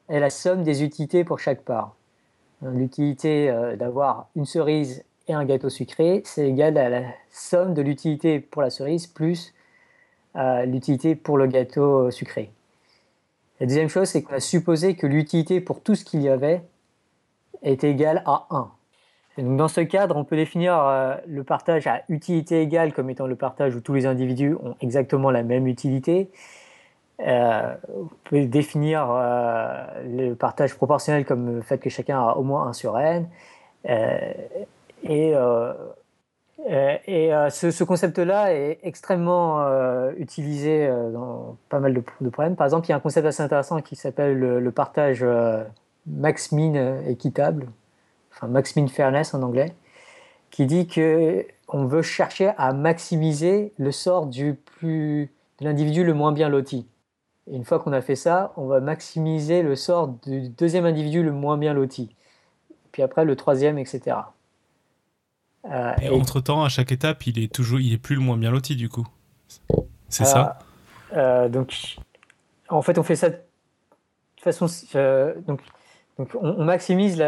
est la somme des utilités pour chaque part. L'utilité euh, d'avoir une cerise et un gâteau sucré, c'est égal à la somme de l'utilité pour la cerise plus euh, l'utilité pour le gâteau sucré. La deuxième chose, c'est qu'on a supposé que l'utilité pour tout ce qu'il y avait est égale à 1. donc dans ce cadre, on peut définir euh, le partage à utilité égale comme étant le partage où tous les individus ont exactement la même utilité. Euh, vous pouvez définir euh, le partage proportionnel comme le fait que chacun a au moins 1 sur n. Euh, et, et ce, concept-là est extrêmement utilisé dans pas mal de, problèmes. Par exemple, il y a un concept assez intéressant qui s'appelle le, partage max-min équitable, enfin max-min fairness en anglais, qui dit que on veut chercher à maximiser le sort du plus, de l'individu le moins bien loti. Et une fois qu'on a fait ça, on va maximiser le sort du deuxième individu le moins bien loti. Puis après, le troisième, etc. Euh, et, entre-temps, à chaque étape, il est toujours, il est plus le moins bien loti, du coup. C'est ça euh, Donc, en fait, on fait ça de façon... Euh, donc, on, maximise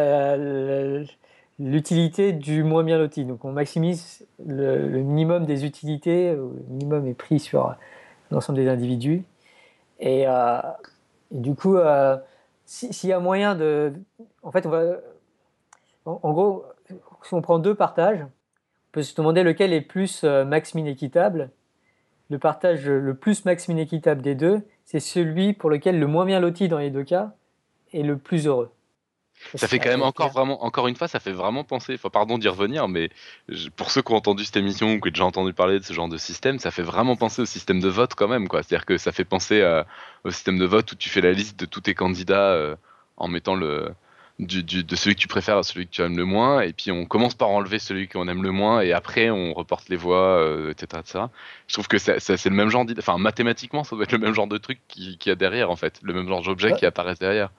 l'utilité du moins bien loti. Donc, on maximise le, le minimum des utilités. Le minimum est pris sur l'ensemble des individus. Euh, et, du coup, euh, s'il y a moyen de. En fait, on va. En, gros, si on prend deux partages, on peut se demander lequel est plus euh, max-min équitable. Le partage le plus max-min équitable des deux, c'est celui pour lequel le moins bien loti dans les deux cas est le plus heureux. Ça fait quand même encore vraiment, encore une fois, ça fait vraiment penser. Enfin, pardon d'y revenir, mais pour ceux qui ont entendu cette émission ou qui ont déjà entendu parler de ce genre de système, ça fait vraiment penser au système de vote quand même, quoi. C'est-à-dire que ça fait penser au système de vote où tu fais la liste de tous tes candidats euh, en mettant le du, de celui que tu préfères à celui que tu aimes le moins, et puis on commence par enlever celui qu'on aime le moins, et après on reporte les voix, euh, etc., Je trouve que c'est le même genre d'idée. Enfin, mathématiquement, ça doit être le même genre de truc qui, qui a derrière, en fait, le même genre d'objet qui apparaissent derrière.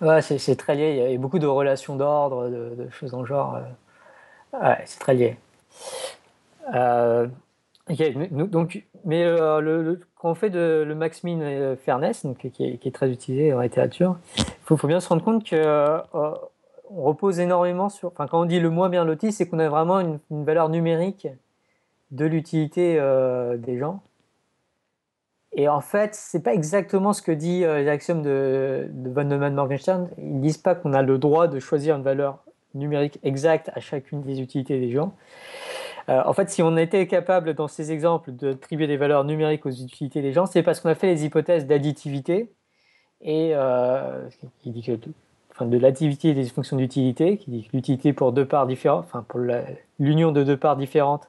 Ouais, c'est très lié. Il y a beaucoup de relations d'ordre, de, choses en genre. Euh. Ouais, c'est très lié. Euh, donc, mais euh, le, quand on fait de, le max fairness, donc, qui, est, très utilisé en littérature, il faut, bien se rendre compte que on repose énormément sur. Enfin, quand on dit le moins bien loti, c'est qu'on a vraiment une, valeur numérique de l'utilité des gens. Et en fait, c'est pas exactement ce que dit euh, l'axiome de, de von Neumann-Morgenstern. Ils disent pas qu'on a le droit de choisir une valeur numérique exacte à chacune des utilités des gens. en fait, si on était capable dans ces exemples d'attribuer des valeurs numériques aux utilités des gens, c'est parce qu'on a fait les hypothèses d'additivité et qui dit que de l'additivité des fonctions d'utilité, qui dit que l'utilité pour deux parts différentes, enfin pour l'union de deux parts différentes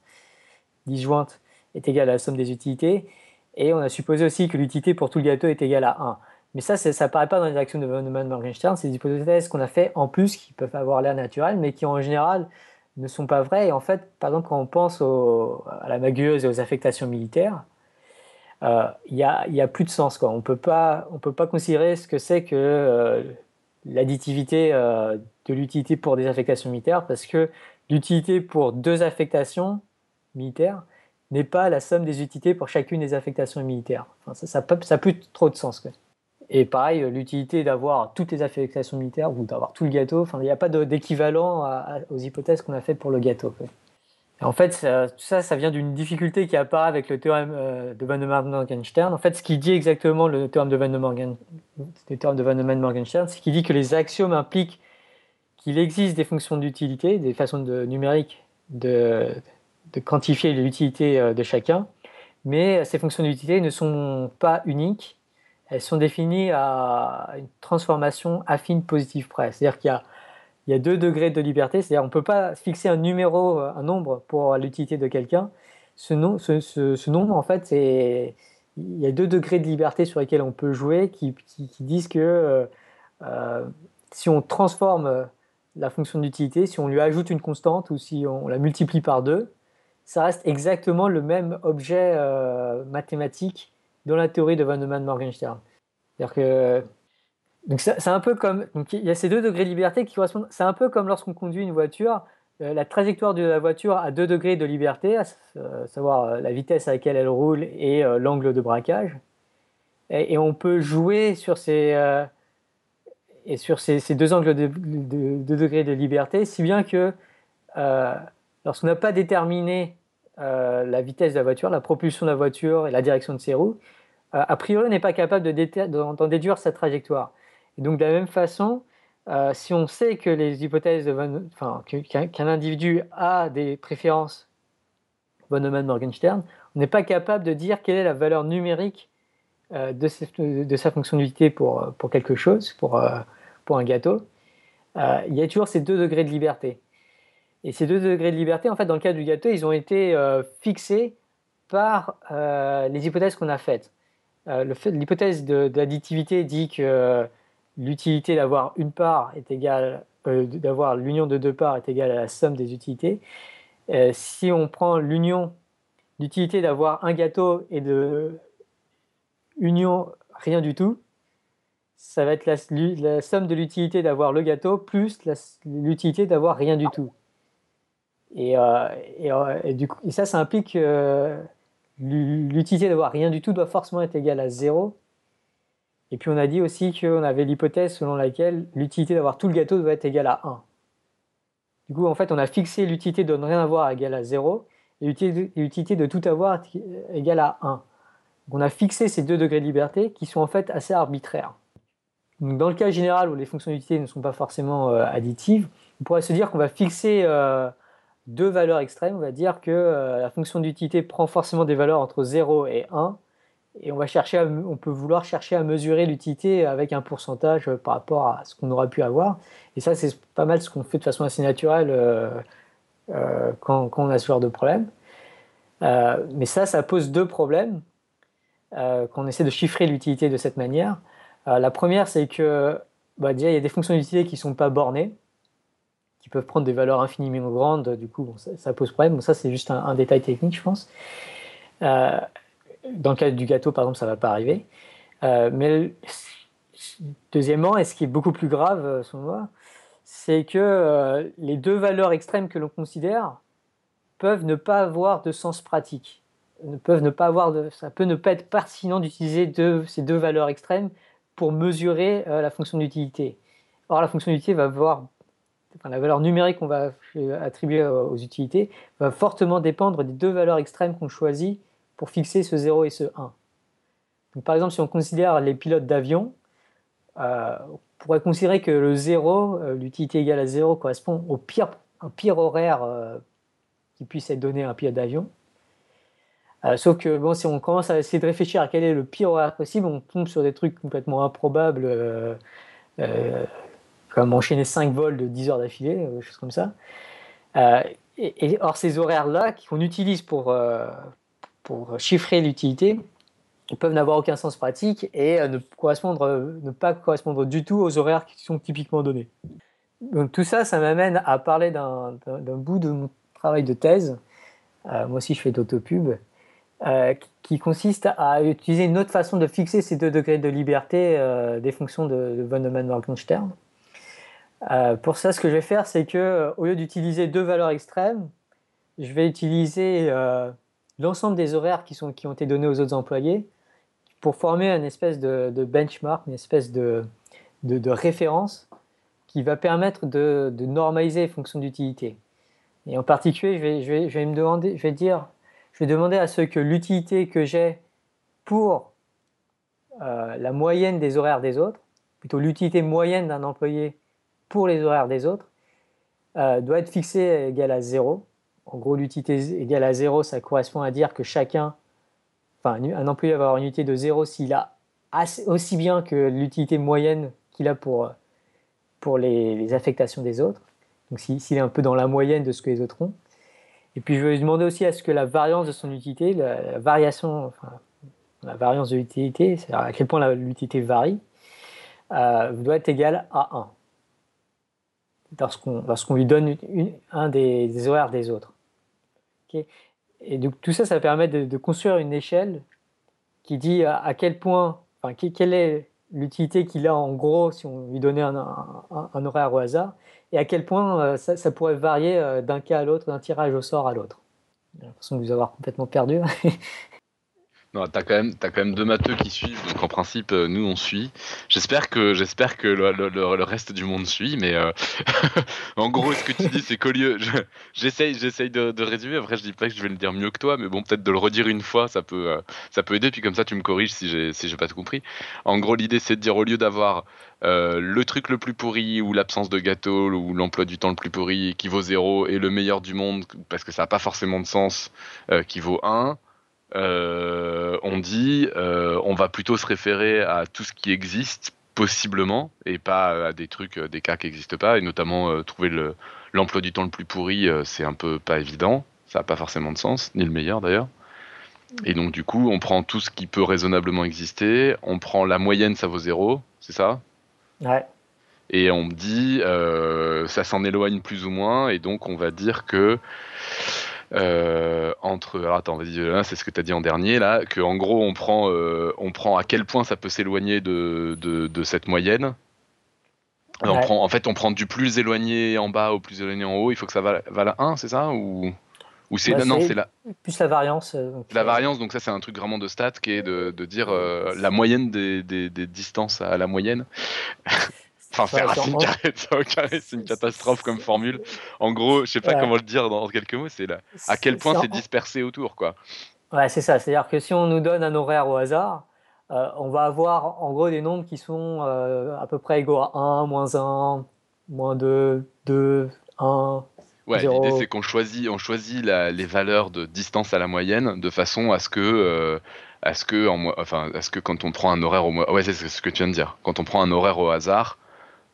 disjointes est égale à la somme des utilités. Et on a supposé aussi que l'utilité pour tout le gâteau est égale à 1. Mais ça, ça apparaît pas dans les actions de von Neumann-Morgenstern. C'est des hypothèses qu'on a fait en plus qui peuvent avoir l'air naturelles, mais qui en général ne sont pas vraies. Et en fait, par exemple, quand on pense à la magueuse et aux affectations militaires, euh, il n'y a, plus de sens. On ne peut pas considérer ce que c'est que euh, l'additivité euh, de l'utilité pour des affectations militaires, parce que l'utilité pour deux affectations militaires n'est pas la somme des utilités pour chacune des affectations militaires. Ça n'a plus trop de sens. Et pareil, l'utilité d'avoir toutes les affectations militaires ou d'avoir tout le gâteau, il n'y a pas d'équivalent aux hypothèses qu'on a faites pour le gâteau. En fait, ça, tout ça, ça vient d'une difficulté qui apparaît avec le théorème euh, de Van Neumann-Morgenstern. En fait, ce qui dit exactement le théorème de Van Neumann-Morgenstern, c'est qu'il dit que les axiomes impliquent qu'il existe des fonctions d'utilité, des façons de, numériques de, de quantifier l'utilité euh, de chacun, mais ces fonctions d'utilité ne sont pas uniques. Elles sont définies à une transformation affine positive près. C'est-à-dire qu'il y a deux degrés de liberté, c'est-à-dire on ne peut pas fixer un numéro, un nombre pour l'utilité de quelqu'un. Ce, nombre, en fait, c'est il y a deux degrés de liberté sur lesquels on peut jouer qui, disent que euh, euh, si on transforme la fonction d'utilité, si on lui ajoute une constante ou si on la multiplie par deux, ça reste exactement le même objet euh, mathématique dans la théorie de Van Neumann-Morgenstern. C'est-à-dire que donc c'est un peu comme il y a ces deux degrés de liberté qui correspondent. C'est un peu comme lorsqu'on conduit une voiture, euh, la trajectoire de la voiture a deux degrés de liberté, à euh, savoir la vitesse à laquelle elle roule et l'angle de braquage. Et, on peut jouer sur ces et sur ces, deux angles de, de, degrés de liberté, si bien que lorsqu'on n'a pas déterminé la vitesse de la voiture, la propulsion de la voiture et la direction de ses roues, a priori n'est pas capable d'en déduire sa trajectoire donc de la même façon, euh, si on sait que les hypothèses de enfin, qu'un individu a des préférences von Neumann-Morgenstern, on n'est pas capable de dire quelle est la valeur numérique euh, de, de, sa fonction d'unité pour, pour quelque chose, pour, euh, pour un gâteau. il y a toujours ces deux degrés de liberté. Et ces deux degrés de liberté, en fait, dans le cas du gâteau, ils ont été fixés par les hypothèses qu'on a faites. L'hypothèse d'additivité dit que l'utilité d'avoir une part est égale, euh, d'avoir l'union de deux parts est égale à la somme des utilités. Euh, si on prend l'union, l'utilité d'avoir un gâteau et de union rien du tout, ça va être la, somme de l'utilité d'avoir le gâteau plus l'utilité d'avoir rien du tout. Et, euh, coup, et ça, ça implique que l'utilité d'avoir rien du tout doit forcément être égale à zéro et puis on a dit aussi qu'on avait l'hypothèse selon laquelle l'utilité d'avoir tout le gâteau doit être égale à 1. Du coup, en fait, on a fixé l'utilité de ne rien avoir égale à 0 et l'utilité de tout avoir égale à 1. Donc on a fixé ces deux degrés de liberté qui sont en fait assez arbitraires. Donc dans le cas général où les fonctions d'utilité ne sont pas forcément euh, additives, on pourrait se dire qu'on va fixer euh, deux valeurs extrêmes. On va dire que euh, la fonction d'utilité prend forcément des valeurs entre 0 et 1 et on, va chercher on peut vouloir chercher à mesurer l'utilité avec un pourcentage par rapport à ce qu'on aurait pu avoir. Et ça, c'est pas mal ce qu'on fait de façon assez naturelle euh, euh, quand, on a ce genre de problème. Euh, mais ça, ça pose deux problèmes quand on essaie de chiffrer l'utilité de cette manière. la première, c'est que bah, déjà, il y a des fonctions d'utilité qui ne sont pas bornées, qui peuvent prendre des valeurs infiniment grandes. Du coup, ça, pose problème. Bon, ça, c'est juste un, détail technique, je pense dans le cas du gâteau, par exemple, ça ne va pas arriver. Euh, mais deuxièmement, et ce qui est beaucoup plus grave, euh, selon moi, c'est que euh, les deux valeurs extrêmes que l'on considère peuvent ne pas avoir de sens pratique. Ne peuvent ne pas avoir de, ça peut ne pas être pertinent d'utiliser ces deux valeurs extrêmes pour mesurer la fonction d'utilité. Or, la fonction d'utilité va avoir, la valeur numérique qu'on va attribuer aux utilités va fortement dépendre des deux valeurs extrêmes qu'on choisit pour fixer ce 0 et ce 1. Donc, par exemple, si on considère les pilotes d'avion, euh, on pourrait considérer que le 0, euh, l'utilité égale à 0, correspond au pire, pire horaire euh, qui puisse être donné à un pilote d'avion. Sauf que bon, si on commence à essayer de réfléchir à quel est le pire horaire possible, on tombe sur des trucs complètement improbables, enchaîner 5 vols de 10 heures d'affilée, des choses comme ça. Et, or, ces horaires-là qu'on utilise pour, pour chiffrer l'utilité, peuvent n'avoir aucun sens pratique et ne, correspondre, ne pas correspondre du tout aux horaires qui sont typiquement donnés. Donc tout ça, ça m'amène à parler d'un bout de mon travail de thèse. moi aussi, je fais d'autopub. Euh, qui consiste à utiliser une autre façon de fixer ces deux degrés de liberté euh, des fonctions de, von Neumann-Morgenstern. Euh, pour ça, ce que je vais faire, c'est que au lieu d'utiliser deux valeurs extrêmes, je vais utiliser l'ensemble des horaires qui, ont été donnés aux autres employés pour former une espèce de, benchmark, une espèce de, référence qui va permettre de, normaliser les fonctions d'utilité. Et en particulier, je vais, me demander, je vais dire je vais demander à ce que l'utilité que j'ai pour euh, la moyenne des horaires des autres, plutôt l'utilité moyenne d'un employé pour les horaires des autres, euh, doit être fixée égale à 0. En gros, l'utilité égale à 0, ça correspond à dire que chacun, enfin, un employé va avoir une utilité de 0 s'il a aussi bien que l'utilité moyenne qu'il a pour, pour les, les, affectations des autres. Donc, s'il est un peu dans la moyenne de ce que les autres ont. Et puis je vais lui demander aussi à ce que la variance de son utilité, la, variation, enfin, la variance de l'utilité, c'est-à-dire à quel point l'utilité varie, euh, doit être égale à 1 lorsqu'on lui donne un des, horaires des autres. Et donc tout ça, ça permet de, construire une échelle qui dit à, quel point, enfin, quelle est l'utilité qu'il a en gros si on lui donnait un, un horaire au hasard, et à quel point euh, ça, pourrait varier euh, d'un cas à l'autre, d'un tirage au sort à l'autre. J'ai l'impression de vous avoir complètement perdu. Non, t'as quand même, as quand même deux matheux qui suivent, donc en principe, euh, nous on suit. J'espère que, j'espère que le, reste du monde suit, mais en gros, ce que tu dis, c'est qu'au lieu, j'essaye, j'essaye de, de, résumer. Après, je dis pas que je vais le dire mieux que toi, mais bon, peut-être de le redire une fois, ça peut, ça peut aider. Puis comme ça, tu me corriges si j'ai, si j'ai pas tout compris. En gros, l'idée, c'est de dire au lieu d'avoir euh, le truc le plus pourri ou l'absence de gâteau ou l'emploi du temps le plus pourri qui vaut 0 et le meilleur du monde parce que ça n'a pas forcément de sens euh, qui vaut 1, euh, on dit on va plutôt se référer à tout ce qui existe possiblement et pas à des trucs, des cas qui n'existent pas. Et notamment trouver l'emploi du temps le plus pourri c'est un peu pas évident, ça n'a pas forcément de sens, ni le meilleur d'ailleurs. Et donc du coup, on prend tout ce qui peut raisonnablement exister, on prend la moyenne, ça vaut 0, c'est ça? Et on me dit, euh, ça s'en éloigne plus ou moins, et donc on va dire que euh, entre, alors attends, vas-y, c'est ce que tu as dit en dernier là, que en gros on prend, euh, on prend à quel point ça peut s'éloigner de, de, cette moyenne. On prend, en fait, on prend du plus éloigné en bas au plus éloigné en haut. Il faut que ça vale 1, c'est ça ou ou c'est bah, non, c'est la plus la variance. la variance, donc ça c'est un truc vraiment de stats qui est de, de dire la moyenne des, des, des, distances à la moyenne. Enfin, c'est une catastrophe comme formule. En gros, je sais pas comment le dire dans quelques mots, c'est là. À quel point c'est dispersé autour, quoi. Ouais, c'est ça. C'est-à-dire que si on nous donne un horaire au hasard, euh, on va avoir en gros des nombres qui sont euh, à peu près égaux à 1, moins 1, moins 2, 2, 1. Ouais, l'idée c'est qu'on choisit, on choisit les valeurs de distance à la moyenne de façon à ce que, euh, à ce que, en, enfin, à ce que quand on prend un horaire au, ouais, c'est ce que tu viens de dire. Quand on prend un horaire au hasard,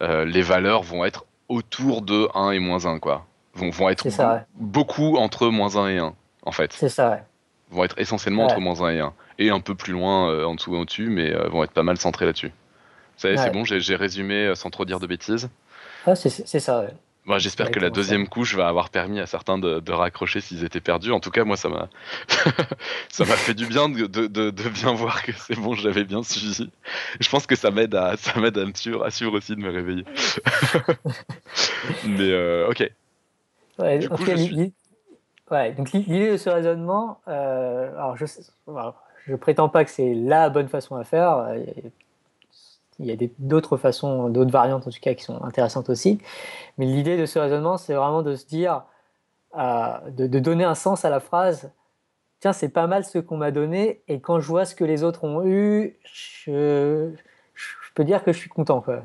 euh, les valeurs vont être autour de 1 et moins 1, quoi. Vont, vont être beaucoup entre moins 1 et 1, en fait. C'est ça, ouais. Vont être essentiellement entre moins 1 et 1. Et un peu plus loin, euh, en dessous et au-dessus, mais euh, vont être pas mal centrés là-dessus. Ça y est, c'est bon, j'ai résumé sans trop dire de bêtises. Ah, c'est ça, ouais. Moi, j'espère que la deuxième couche va avoir permis à certains de, raccrocher s'ils étaient perdus. En tout cas, moi, ça m'a, ça m'a fait du bien de, de, bien voir que c'est bon, j'avais bien suivi. Je pense que ça m'aide à, ça m'aide à me suivre, à suivre aussi de me réveiller. Mais euh, ok. Ouais, du coup, ouais, donc l'idée de ce raisonnement, euh, alors je, je prétends pas que c'est la bonne façon à faire il y a d'autres façons, d'autres variantes en tout cas qui sont intéressantes aussi. Mais l'idée de ce raisonnement, c'est vraiment de se dire, euh, de, donner un sens à la phrase. Tiens, c'est pas mal ce qu'on m'a donné, et quand je vois ce que les autres ont eu, je, je peux dire que je suis content. Quoi.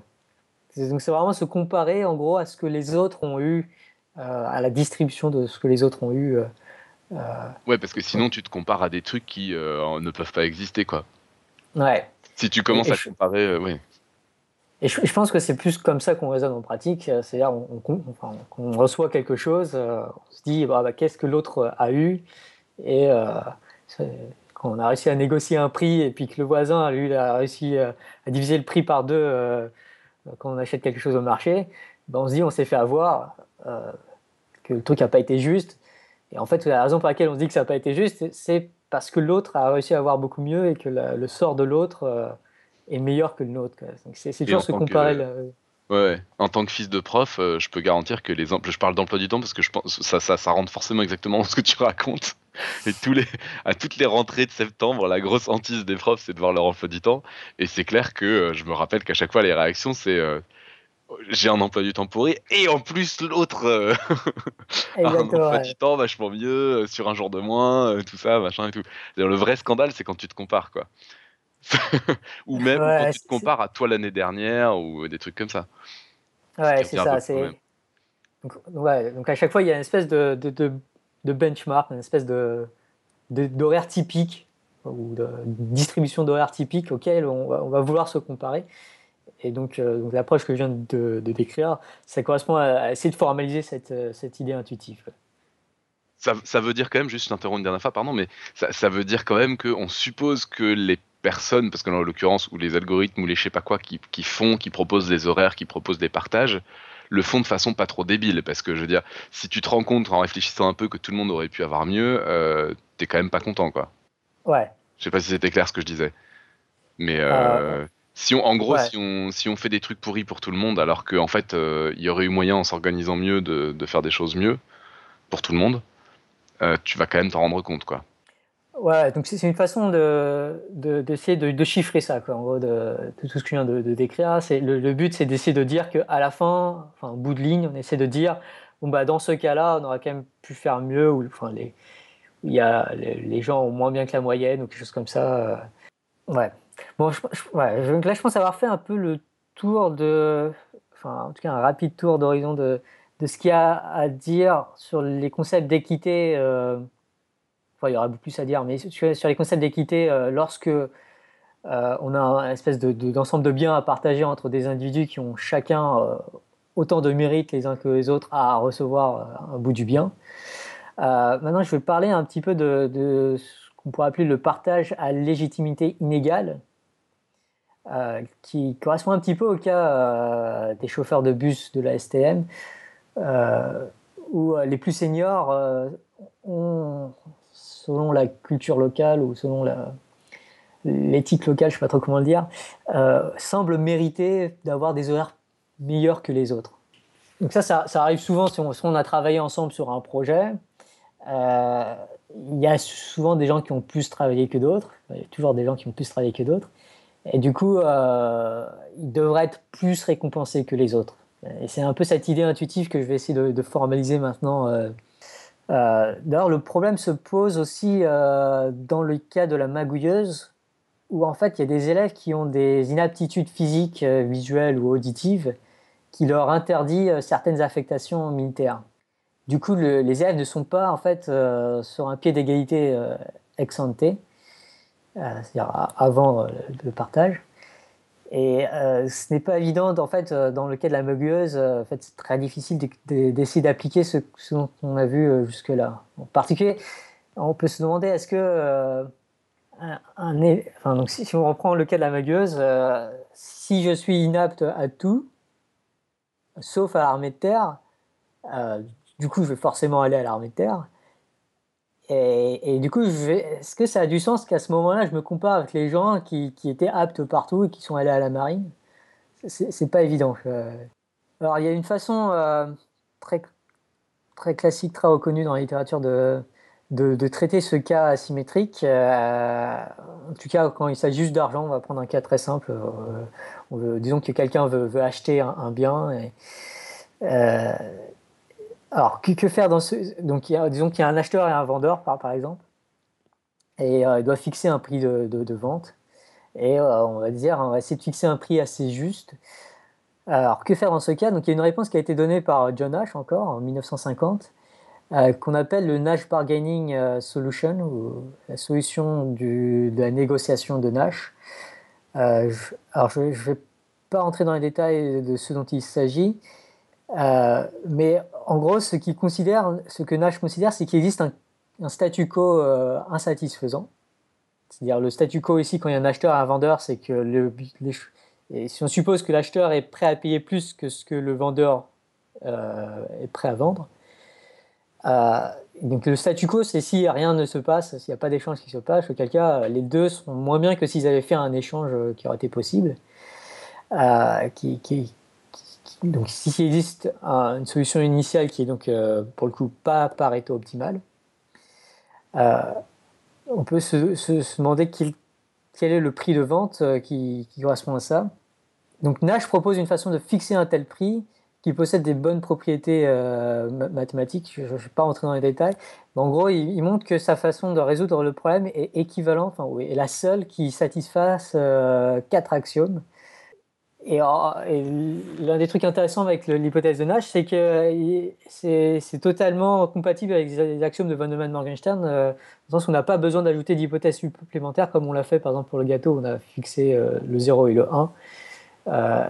Donc c'est vraiment se comparer en gros à ce que les autres ont eu à la distribution de ce que les autres ont eu. ouais, parce que sinon tu te compares à des trucs qui ne peuvent pas exister, quoi. Ouais. Si tu commences à comparer, oui. Et je, pense que c'est plus comme ça qu'on raisonne en pratique, c'est-à-dire qu'on reçoit quelque chose, on se dit bah, bah, qu'est-ce que l'autre a eu, et quand on a réussi à négocier un prix et puis que le voisin, lui, a réussi à diviser le prix par deux quand on achète quelque chose au marché, ben on se dit on s'est fait avoir, euh, que le truc n'a pas été juste. Et en fait, la raison pour laquelle on se dit que ça n'a pas été juste, c'est parce que l'autre a réussi à avoir beaucoup mieux et que le sort de l'autre euh, est meilleur que le nôtre. C'est toujours se comparer. Ouais, en tant que fils de prof, euh, je peux garantir que les je parle d'emploi du temps parce que je pense ça, ça, ça rentre forcément exactement ce que tu racontes. Et tous les, à toutes les rentrées de septembre, la grosse hantise des profs, c'est de voir leur emploi du temps. Et c'est clair que euh, je me rappelle qu'à chaque fois, les réactions, c'est j'ai un emploi du temps pourri et en plus l'autre a un emploi du temps vachement mieux sur un jour de moins, tout ça, machin et tout. Le vrai scandale, c'est quand tu te compares, quoi. ou même quand tu te compares à toi l'année dernière ou des trucs comme ça. Ouais, c'est ça. Donc, ouais, donc à chaque fois, il y a une espèce de, de, de, benchmark, une espèce de d'horaire typique ou de distribution d'horaire typique auquel on va, on va, vouloir se comparer. Et donc, euh, donc l'approche que je viens de, décrire, ça correspond à, essayer de formaliser cette, euh, cette idée intuitive. Ça, ça, veut dire quand même, juste je t'interromps une dernière fois, pardon, mais ça, ça veut dire quand même qu'on suppose que les personnes, parce que dans l'occurrence, ou les algorithmes, ou les je sais pas quoi, qui, qui, font, qui proposent des horaires, qui proposent des partages, le font de façon pas trop débile. Parce que je veux dire, si tu te rends compte en réfléchissant un peu que tout le monde aurait pu avoir mieux, euh, t'es quand même pas content, quoi. Ouais. Je sais pas si c'était clair ce que je disais. Mais euh, si on, en gros, si, on, si on fait des trucs pourris pour tout le monde, alors qu'en en fait, euh, il y aurait eu moyen en s'organisant mieux de, de, faire des choses mieux pour tout le monde, euh, tu vas quand même t'en rendre compte, quoi. Ouais, donc c'est une façon d'essayer de, de, de, chiffrer ça, quoi, en gros, de, tout ce que je viens de, décrire. Le, le but, c'est d'essayer de dire qu'à la fin, enfin, au bout de ligne, on essaie de dire, bon, bah, dans ce cas-là, on aurait quand même pu faire mieux, ou enfin, les, il y a, les, gens ont moins bien que la moyenne, ou quelque chose comme ça. Ouais. Bon, je, là, je pense avoir fait un peu le tour de, enfin, en tout cas, un rapide tour d'horizon de, de ce qu'il y a à dire sur les concepts d'équité. Euh, il y aura beaucoup plus à dire, mais sur, les concepts d'équité, euh, lorsque euh, on a une espèce d'ensemble de, biens à partager entre des individus qui ont chacun autant de mérites les uns que les autres à recevoir un bout du bien. maintenant, je vais parler un petit peu de, ce qu'on pourrait appeler le partage à légitimité inégale, qui correspond un petit peu au cas des chauffeurs de bus de la STM, où les plus seniors selon la culture locale ou selon l'éthique locale, je ne sais pas trop comment le dire, euh, mériter d'avoir des horaires meilleurs que les autres. Donc ça, ça, arrive souvent si on, a travaillé ensemble sur un projet. Euh, il y a souvent des gens qui ont plus travaillé que d'autres. Il y a toujours des gens qui ont plus travaillé que d'autres. Et du coup, euh, ils devraient être plus récompensés que les autres. Et c'est un peu cette idée intuitive que je vais essayer de, formaliser maintenant euh, d'ailleurs, le problème se pose aussi euh, dans le cas de la magouilleuse, où en fait il y a des élèves qui ont des inaptitudes physiques, euh, visuelles ou auditives, qui leur interdit certaines affectations militaires. Du coup, les élèves ne sont pas en fait sur un pied d'égalité ex ante, c'est-à-dire avant le partage. Et euh, ce n'est pas évident, en fait, euh, dans le cas de la mugueuse, euh, en fait, c'est très difficile d'essayer d'appliquer ce, ce qu'on a vu jusque-là. En particulier, on peut se demander est-ce que, un, donc si, on reprend le cas de la mugueuse, si je suis inapte à tout, sauf à l'armée de terre, du coup, je vais forcément aller à l'armée de terre. Et, du coup, est-ce que ça a du sens qu'à ce moment-là, je me compare avec les gens qui, étaient aptes partout et qui sont allés à la marine? C'est pas évident. Alors, il y a une façon euh, très, très classique, très reconnue dans la littérature de, de, traiter ce cas asymétrique. Euh, en tout cas, quand il s'agit juste d'argent, on va prendre un cas très simple. Euh, disons que quelqu'un veut, acheter un, bien et, alors, que, faire dans ce. Donc, disons qu'il y a un acheteur et un vendeur, par, par exemple, et euh, il doit fixer un prix de, vente. Et euh, on va dire, on va essayer de fixer un prix assez juste. Alors, que faire dans ce cas? Donc, il y a une réponse qui a été donnée par John Nash encore en 1950, euh, qu'on appelle le Nash Bargaining Solution, ou la solution de la négociation de Nash. Alors, je ne vais pas rentrer dans les détails de ce dont il s'agit, mais en gros, ce, considère, ce que Nash considère, c'est qu'il existe un, statu quo insatisfaisant. C'est-à-dire le statu quo ici, quand il y a un acheteur et un vendeur, c'est que si on suppose que l'acheteur est prêt à payer plus que ce que le vendeur euh, est prêt à vendre, euh, donc le statu quo, c'est si rien ne se passe, s'il n'y a pas d'échange qui se passe, auquel cas les deux sont moins bien que s'ils avaient fait un échange qui aurait été possible. Euh, donc s'il existe une solution initiale qui est donc pour le coup pas Pareto optimale, on peut se, demander quel, est le prix de vente qui correspond à ça. Donc Nash propose une façon de fixer un tel prix qui possède des bonnes propriétés euh, mathématiques. Je ne vais pas rentrer dans les détails. Mais en gros, il, montre que sa façon de résoudre le problème est équivalente, enfin, est la seule qui satisfasse euh, quatre axiomes. Et, l'un des trucs intéressants avec l'hypothèse de Nash, c'est que c'est totalement compatible avec les axiomes de von Neumann-Morgenstern, euh, dans le sens où on n'a pas besoin d'ajouter d'hypothèses supplémentaires comme on l'a fait par exemple pour le gâteau, on a fixé le 0 et le 1. Euh,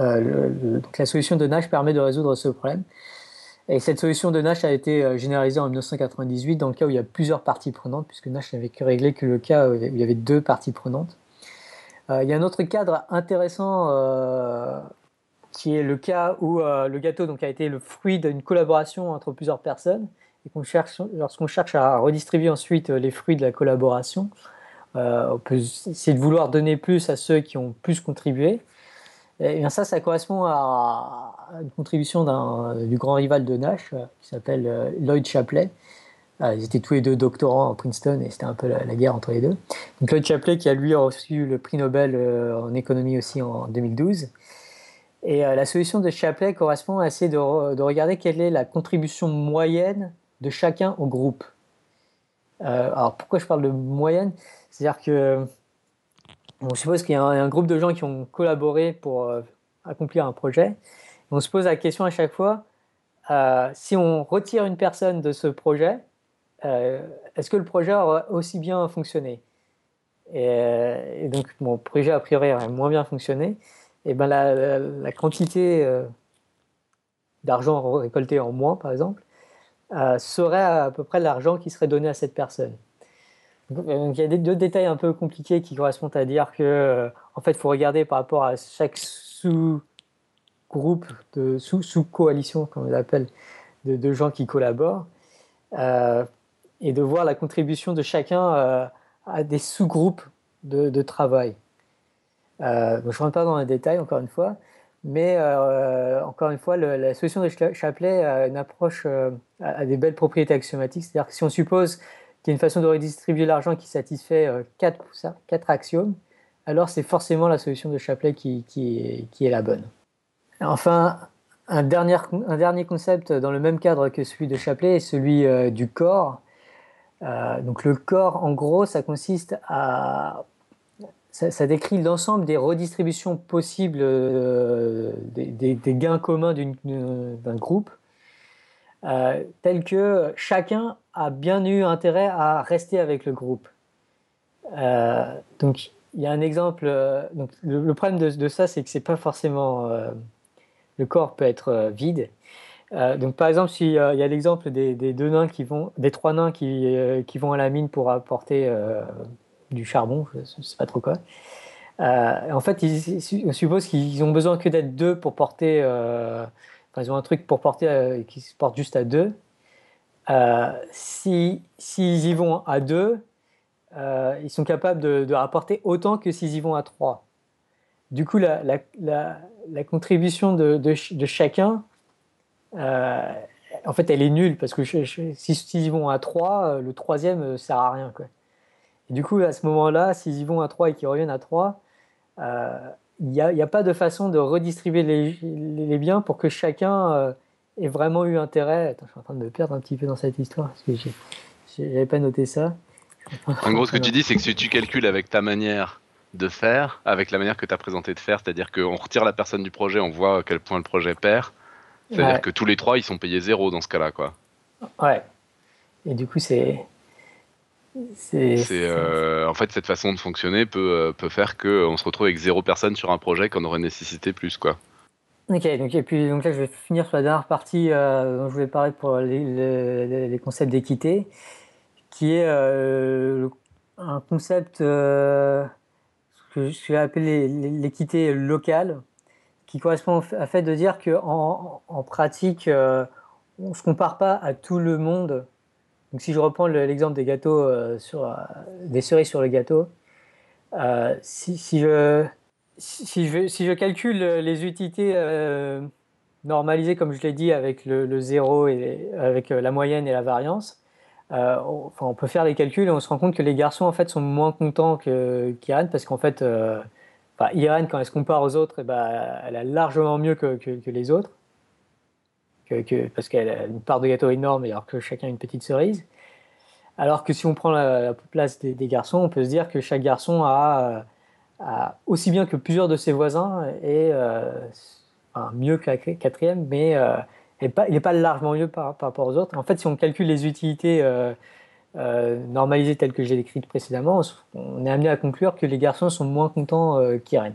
euh, donc la solution de Nash permet de résoudre ce problème. Et cette solution de Nash a été euh, généralisée en 1998 dans le cas où il y a plusieurs parties prenantes, puisque Nash n'avait que réglé que le cas où il y avait deux parties prenantes. Il y a un autre cadre intéressant qui est le cas où le gâteau a été le fruit d'une collaboration entre plusieurs personnes et lorsqu'on cherche à redistribuer ensuite les fruits de la collaboration, euh, on peut essayer de vouloir donner plus à ceux qui ont plus contribué. Et bien ça, ça correspond à une contribution du grand rival de Nash, euh, qui s'appelle euh, Lloyd Chapley. Ils étaient tous les deux doctorants à Princeton et c'était un peu la, guerre entre les deux. Donc Lloyd Chapley qui a lui reçu le prix Nobel en économie aussi en 2012. Et la solution de Chapley correspond à essayer de, de, regarder quelle est la contribution moyenne de chacun au groupe. alors pourquoi je parle de moyenne? C'est-à-dire que on suppose qu'il y a un, groupe de gens qui ont collaboré pour euh, accomplir un projet. On se pose la question à chaque fois, euh, si on retire une personne de ce projet, euh, est-ce que le projet aura aussi bien fonctionné et, donc, mon projet a priori aurait moins bien fonctionné. Et ben la, quantité d'argent récolté en moins, par exemple, serait à peu près l'argent qui serait donné à cette personne. Donc, il y a deux détails un peu compliqués qui correspondent à dire que, euh, en fait, faut regarder par rapport à chaque sous-groupe, de sous-coalition, comme on l'appelle, de, gens qui collaborent, euh, et de voir la contribution de chacun euh, à des sous-groupes de, travail. je ne rentre pas dans les détails, encore une fois, mais encore une fois, la solution de Chapelet a une approche, à des belles propriétés axiomatiques, c'est-à-dire que si on suppose qui une façon de redistribuer l'argent qui satisfait 4, euh, 4 axiomes, alors c'est forcément la solution de Chapelet qui, est, la bonne. Enfin, un dernier, un dernier concept dans le même cadre que celui de Chapelet est celui euh, du corps. Euh, donc le corps, en gros, ça consiste à... Ça, décrit l'ensemble des redistributions possibles des, des, gains communs d'un groupe, tels que chacun a bien eu intérêt à rester avec le groupe. Euh, donc, il y a un exemple. Euh, donc, le, problème de, ça, c'est que c'est pas forcément. Euh, le corps peut être vide. Donc, par exemple, s'il y a l'exemple des, deux qui vont, des trois nains qui, qui vont à la mine pour apporter du charbon, je sais pas trop quoi. en fait, on suppose qu'ils ont besoin que d'être deux pour porter. ils ont un truc pour porter qui se porte juste à deux. Euh, s'ils y vont à deux, euh, ils sont capables de, rapporter autant que s'ils y vont à trois. Du coup, la, contribution de, chacun, euh, en fait, elle est nulle parce que s'ils y vont à trois, le troisième ne sert à rien. Et du coup, à ce moment-là, s'ils y vont à trois et qu'ils reviennent à trois, il n'y a, pas de façon de redistribuer les, les biens pour que chacun ait vraiment eu intérêt. Attends, je suis en train de me perdre un petit peu dans cette histoire parce que j'avais pas noté ça. En gros, ce que tu dis, c'est que si tu calcules avec ta manière de faire avec la manière que tu as présenté de faire, c'est-à-dire qu'on retire la personne du projet, on voit à quel point le projet perd. C'est-à-dire que tous les trois, ils sont payés zéro dans ce cas-là, quoi. Ouais. Et du coup, c'est. C'est, euh, en fait, cette façon de fonctionner peut, euh, peut faire qu'on se retrouve avec zéro personne sur un projet qu'on aurait nécessité plus, quoi. Ok, donc, et puis donc là, je vais finir sur la dernière partie euh, dont je voulais parler pour les, les, concepts d'équité, qui est un concept que je vais appeler l'équité locale, qui correspond au fait de dire qu'en en, pratique, on ne se compare pas à tout le monde. Donc si je reprends l'exemple des gâteaux euh, sur euh, des cerises sur le gâteau, euh, si, je, si, je, si, je, calcule les utilités normalisées comme je l'ai dit avec le, zéro et avec la moyenne et la variance, on, on peut faire les calculs et on se rend compte que les garçons en fait sont moins contents qu'Irène parce qu'en fait, Irène quand elle se compare aux autres, eh ben, elle a largement mieux que, les autres parce qu'elle a une part de gâteau énorme alors que chacun a une petite cerise. Alors que si on prend la, place des, garçons, on peut se dire que chaque garçon a, aussi bien que plusieurs de ses voisins et euh, mieux que la quatrième, mais euh, il n'est pas, largement mieux par, rapport aux autres. En fait, si on calcule les utilités euh, normalisées telles que j'ai décrites précédemment, on est amené à conclure que les garçons sont moins contents qu'Irène.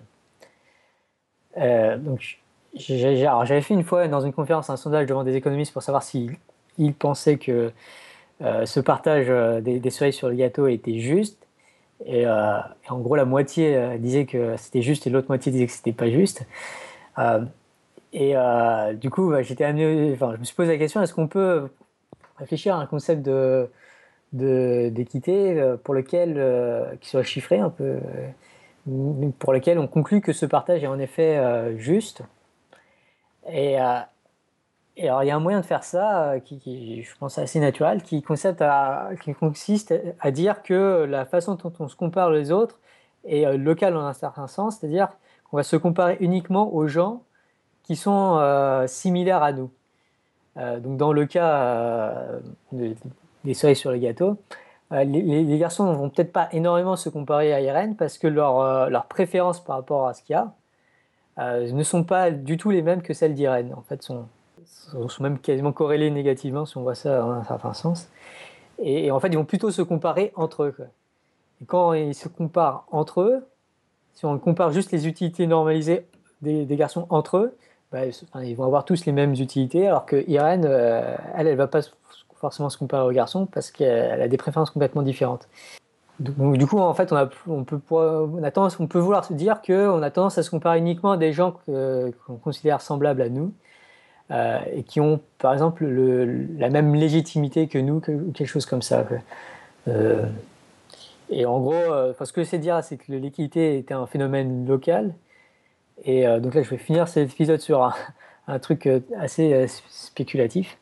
donc, j'avais fait une fois dans une conférence un sondage devant des économistes pour savoir s'ils pensaient que euh, ce partage euh, des, cerises sur le gâteau était juste. Et, euh, en gros, la moitié disait que c'était juste et l'autre moitié disait que c'était pas juste. et du coup, bah, j'étais amené, enfin, je me suis posé la question est-ce qu'on peut réfléchir à un concept de d'équité pour lequel qui soit chiffré un peu pour lequel on conclut que ce partage est en effet juste et, euh, alors, il y a un moyen de faire ça euh, qui, je pense, assez naturel, qui, qui consiste à dire que la façon dont on se compare les autres est euh, locale en un certain sens, c'est-à-dire qu'on va se comparer uniquement aux gens qui sont similaires à nous. donc, dans le cas des cerises sur les gâteaux, les, les, garçons ne vont peut-être pas énormément se comparer à Irène parce que leur, leur préférence par rapport à ce qu'il y a, euh, ne sont pas du tout les mêmes que celles d'Irène. En fait, sont, sont même quasiment corrélées négativement, si on voit ça dans un certain sens. Et, en fait, ils vont plutôt se comparer entre eux. Et quand ils se comparent entre eux, si on compare juste les utilités normalisées des, garçons entre eux, bah, ils vont avoir tous les mêmes utilités, alors que Irène, euh, elle, elle va pas forcément se comparer aux garçons parce qu'elle a des préférences complètement différentes. Donc, du coup, en fait, on, a, on, peut, on, a tendance, on peut vouloir se dire qu'on a tendance à se comparer uniquement à des gens qu'on considère semblables à nous euh, et qui ont, par exemple, le, la même légitimité que nous, que, quelque chose comme ça. Euh, et en gros, euh, ce que je sais dire, c'est que l'équité était un phénomène local. Et donc là, je vais finir cet épisode sur un, un truc assez spéculatif.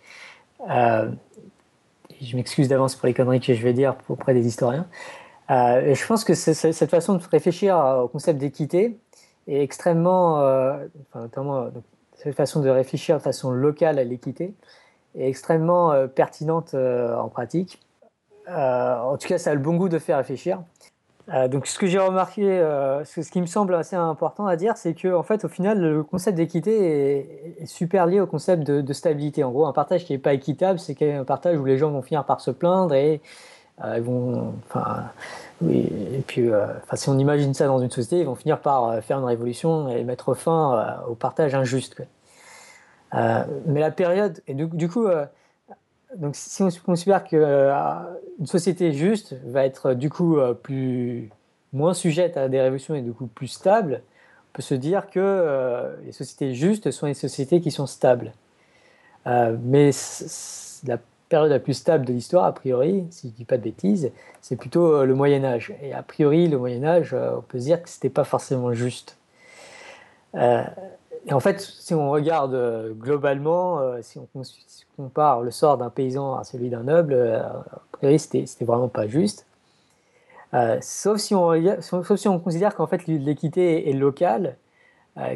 Je m'excuse d'avance pour les conneries que je vais dire auprès des historiens. Euh, je pense que cette façon de réfléchir au concept d'équité est extrêmement, euh, enfin, notamment cette façon de réfléchir de façon locale à l'équité est extrêmement euh, pertinente en pratique. en tout cas, ça a le bon goût de faire réfléchir. Donc, ce que j'ai remarqué, ce, qui me semble assez important à dire, c'est que, en fait, au final, le concept d'équité est, super lié au concept de, stabilité. En gros, un partage qui n'est pas équitable, c'est un partage où les gens vont finir par se plaindre et euh, ils vont, enfin, oui, et puis, euh, enfin, si on imagine ça dans une société, ils vont finir par euh, faire une révolution et mettre fin au partage injuste. mais la période, et du, coup, donc si on considère qu'une société juste va être du coup plus moins sujette à des révolutions et du coup plus stable, on peut se dire que les sociétés justes sont les sociétés qui sont stables. mais la période la plus stable de l'histoire, a priori, si je ne dis pas de bêtises, c'est plutôt euh, le Moyen Âge. Et a priori, le Moyen Âge, euh, on peut se dire que ce n'était pas forcément juste. Euh, et en fait, si on regarde globalement, si on compare le sort d'un paysan à celui d'un noble, priori, c'était vraiment pas juste. sauf, si on, sauf si on considère qu'en fait l'équité est locale,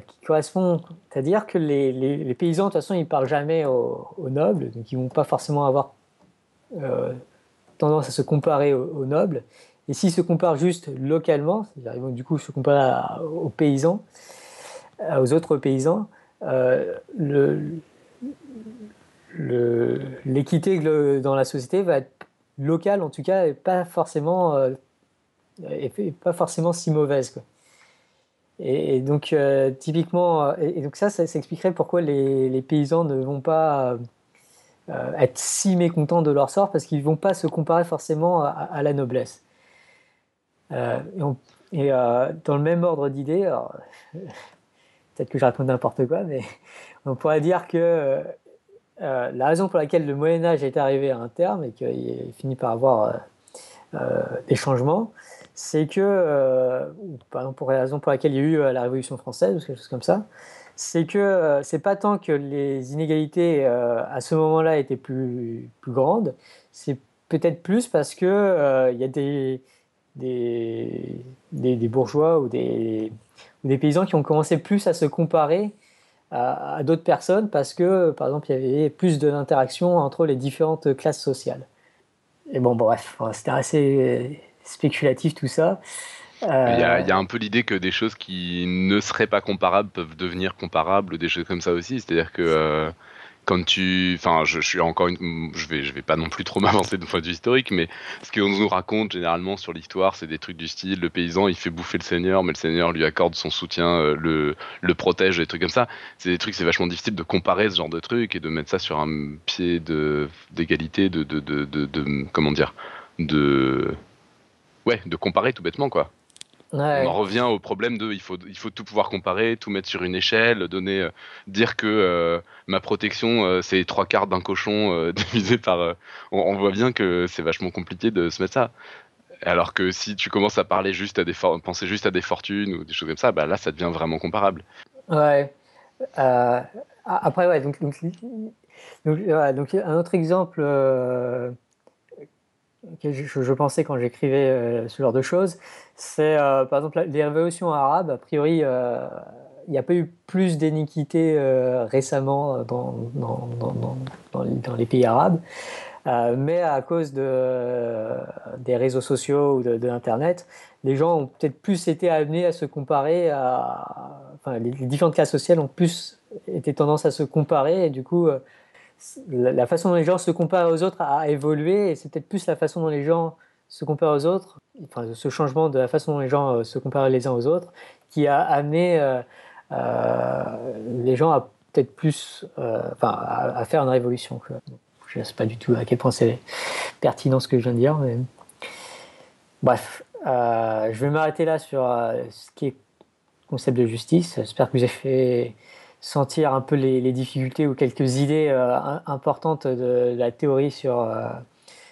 qui correspond, c'est-à-dire que les, paysans, de toute façon, ils ne parlent jamais aux, nobles, donc ils ne vont pas forcément avoir euh, tendance à se comparer aux, nobles, Et s'ils se comparent juste localement, ils vont du coup se comparer aux paysans, aux autres paysans, le, l'équité dans la société va être locale en tout cas et pas forcément et pas forcément si mauvaise quoi. Et, donc euh, typiquement et, donc ça ça, expliquerait pourquoi les, paysans ne vont pas euh, être si mécontents de leur sort parce qu'ils vont pas se comparer forcément à, la noblesse euh, et, dans le même ordre d'idées peut-être que je raconte n'importe quoi mais on pourrait dire que la raison pour laquelle le Moyen Âge est arrivé à un terme et qu'il finit par avoir des changements c'est que, euh, par exemple, pour la raison pour laquelle il y a eu euh, la Révolution française ou quelque chose comme ça, c'est que euh, c'est pas tant que les inégalités à ce moment-là étaient plus, plus grandes, c'est peut-être plus parce que il y a des des, des, bourgeois ou des, des paysans qui ont commencé plus à se comparer à, d'autres personnes parce que, par exemple, il y avait plus d'interaction entre les différentes classes sociales. Et bon, bref, c'était assez spéculatif tout ça. Il y, a, il y, a, un peu l'idée que des choses qui ne seraient pas comparables peuvent devenir comparables, des choses comme ça aussi. C'est-à-dire que euh, quand tu, enfin, je, suis encore je vais, je vais pas non plus trop m'avancer de point de vue historique, mais ce qu'on nous raconte généralement sur l'histoire, c'est des trucs du style le paysan il fait bouffer le seigneur, mais le seigneur lui accorde son soutien, euh, le, le protège, des trucs comme ça. C'est des trucs, c'est vachement difficile de comparer ce genre de trucs et de mettre ça sur un pied de d'égalité, de de, de, de, de, comment dire, de ouais, de comparer tout bêtement, quoi. On en revient au problème de il faut, il faut tout pouvoir comparer, tout mettre sur une échelle, donner, euh, dire que euh, ma protection euh, c'est trois quarts d'un cochon divisé par. On, voit bien que c'est vachement compliqué de se mettre ça. Alors que si tu commences à parler juste à des penser juste à des fortunes ou des choses comme ça, bah là ça devient vraiment comparable. Ouais. après ouais donc donc, donc, un autre exemple je, pensais quand j'écrivais euh, ce genre de choses, c'est euh, par exemple les révolutions arabes. A priori, euh, il n'y a pas eu plus d'iniquité récemment dans, dans, dans, dans, les pays arabes, mais à cause de, des réseaux sociaux ou de, l'Internet, les gens ont peut-être plus été amenés à se comparer à. Enfin, les, les différentes classes sociales ont plus été tendance à se comparer et du coup la, façon dont les gens se comparent aux autres a, évolué et c'est peut-être plus la façon dont les gens se comparent aux autres, enfin, ce changement de la façon dont les gens euh, se comparent les uns aux autres, qui a amené euh, euh, les gens à peut-être plus, enfin, à, faire une révolution. Je ne sais pas du tout à quel point c'est pertinent ce que je viens de dire, mais bref, je vais m'arrêter là sur ce qui est concept de justice. J'espère que vous avez fait sentir un peu les, difficultés ou quelques idées euh, importantes de, la théorie sur, euh,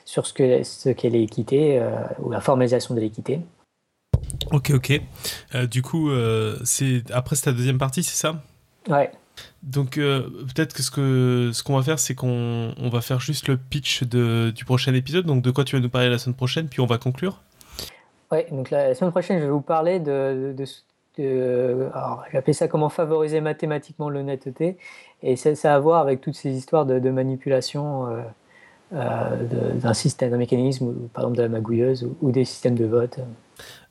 sur ce qu'est ce l'équité euh, ou la formalisation de l'équité. Ok, ok. du coup, c'est après c'est ta deuxième partie, c'est ça? Ouais. Donc peut-être que ce que ce qu'on va faire, c'est qu'on on va faire juste le pitch de, du prochain épisode. Donc de quoi tu vas nous parler la semaine prochaine, puis on va conclure? Ouais, donc la, semaine prochaine, je vais vous parler de, de, alors j'appelle ça comment favoriser mathématiquement l'honnêteté, et ça, a à voir avec toutes ces histoires de, manipulation euh, euh, d'un système, d'un mécanisme, par exemple de la magouilleuse ou, des systèmes de vote.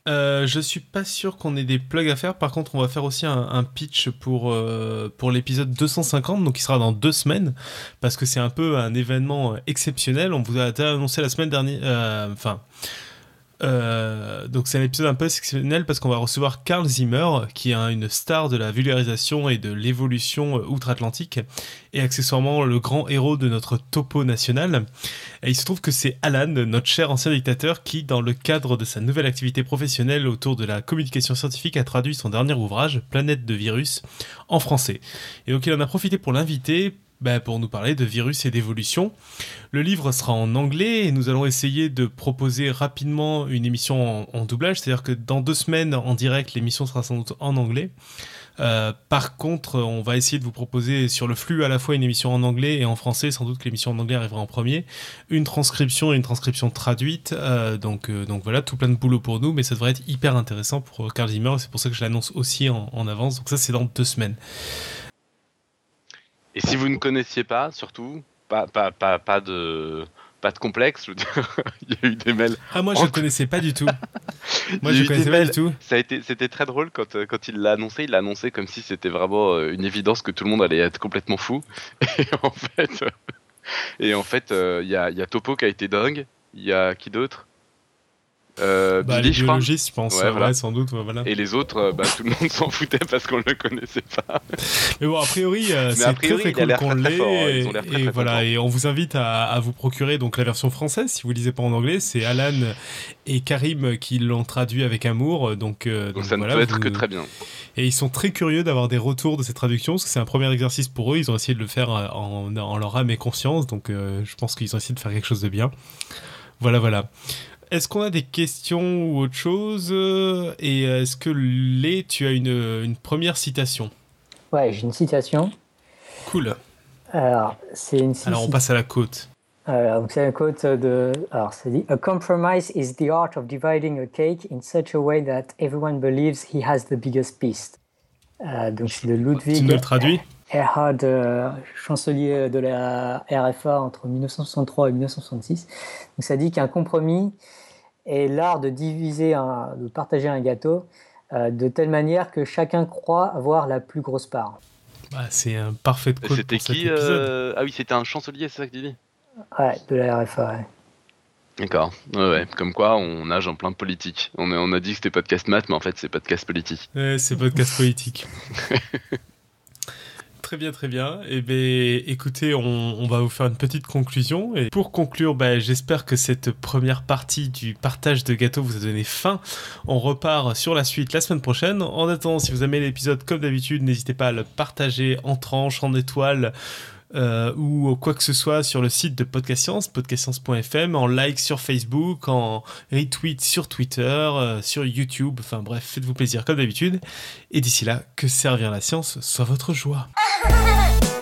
Euh, je suis pas sûr qu'on ait des plugs à faire. Par contre, on va faire aussi un, pitch pour, euh, pour l'épisode 250, donc qui sera dans deux semaines, parce que c'est un peu un événement exceptionnel. On vous a annoncé la semaine dernière, enfin, donc c'est un épisode un peu exceptionnel parce qu'on va recevoir Carl Zimmer, qui est une star de la vulgarisation et de l'évolution euh, outre-Atlantique, et accessoirement le grand héros de notre topo national. Et il se trouve que c'est Alan, notre cher ancien dictateur, qui, dans le cadre de sa nouvelle activité professionnelle autour de la communication scientifique, a traduit son dernier ouvrage, Planète de virus, en français. Et donc il en a profité pour l'inviter bah, pour nous parler de virus et d'évolution. Le livre sera en anglais et nous allons essayer de proposer rapidement une émission en, doublage, c'est-à-dire que dans deux semaines en direct, l'émission sera sans doute en anglais. Euh, par contre, on va essayer de vous proposer sur le flux à la fois une émission en anglais et en français, sans doute que l'émission en anglais arrivera en premier, une transcription et une transcription traduite. Euh, donc, euh, donc voilà, tout plein de boulot pour nous, mais ça devrait être hyper intéressant pour Carl Zimmer, c'est pour ça que je l'annonce aussi en, en avance. Donc ça, c'est dans deux semaines. Et si vous ne connaissiez pas, surtout, pas, pas, pas, pas de pas de complexe. Je veux dire, il y a eu des mails. Ah, moi, je En- ne connaissais pas du tout. Moi, je eu connaissais pas du tout. Ça a été, c'était très drôle quand, euh, quand il l'a annoncé. Il l'a annoncé comme si c'était vraiment euh, une évidence que tout le monde allait être complètement fou. Et en fait, et en fait, euh, il y, a, il y a Topo qui a été dingue. Il y a qui d'autre? Euh, Bah, Billy, les je crois. biologistes, je pense. Ouais, Ouais, voilà. sans doute. ouais, voilà. Et les autres, euh, bah, tout le monde s'en foutait parce qu'on le connaissait pas. Mais bon, a priori, euh, c'est très très cool qu'on l'ait. Et, très, et très voilà, contents. et on vous invite à, à vous procurer donc la version française si vous lisez pas en anglais. C'est Alan et Karim qui l'ont traduit avec amour. Donc, euh, Donc, donc ça ne peut être vous- que très bien. Et ils sont très curieux d'avoir des retours de ces traductions parce que c'est un premier exercice pour eux. Ils ont essayé de le faire en, en leur âme et conscience. Donc euh, je pense qu'ils ont essayé de faire quelque chose de bien. Voilà, voilà. Est-ce qu'on a des questions ou autre chose Euh, Et est-ce que tu as une, une première citation? Ouais, j'ai une citation. Cool. Alors, c'est une citation. Alors on passe à la côte. Alors, donc c'est un quote de. Alors, c'est dit A compromise is the art of dividing a cake in such a way that everyone believes he has the biggest piece. Euh, donc, c'est de Tu Ludwig nous le traduis? Erhard, euh, chancelier de la RFA entre 1963 et 1966. Donc, ça dit qu'un compromis est l'art de diviser, un, de partager un gâteau euh, de telle manière que chacun croit avoir la plus grosse part. Bah, C'est un parfait Et quote C'était qui épisode. euh, Ah oui, c'était un chancelier, c'est ça que tu dis? Ouais, de la RFA. ouais. D'accord. Ouais, ouais. Comme quoi, on nage en plein politique. On a, on a dit que c'était podcast maths, mais en fait, c'est podcast politique. Ouais, c'est podcast politique. Très bien, très bien. Et ben, écoutez, on, on va vous faire une petite conclusion. Et pour conclure, ben, j'espère que cette première partie du partage de gâteaux vous a donné faim. On repart sur la suite la semaine prochaine. En attendant, si vous aimez l'épisode comme d'habitude, n'hésitez pas à le partager en tranches, en étoiles. Euh, ou quoi que ce soit sur le site de Podcast Science, podcastscience.fm, en like sur Facebook, en retweet sur Twitter, euh, sur YouTube, enfin bref, faites-vous plaisir comme d'habitude. Et d'ici là, que servir la science soit votre joie.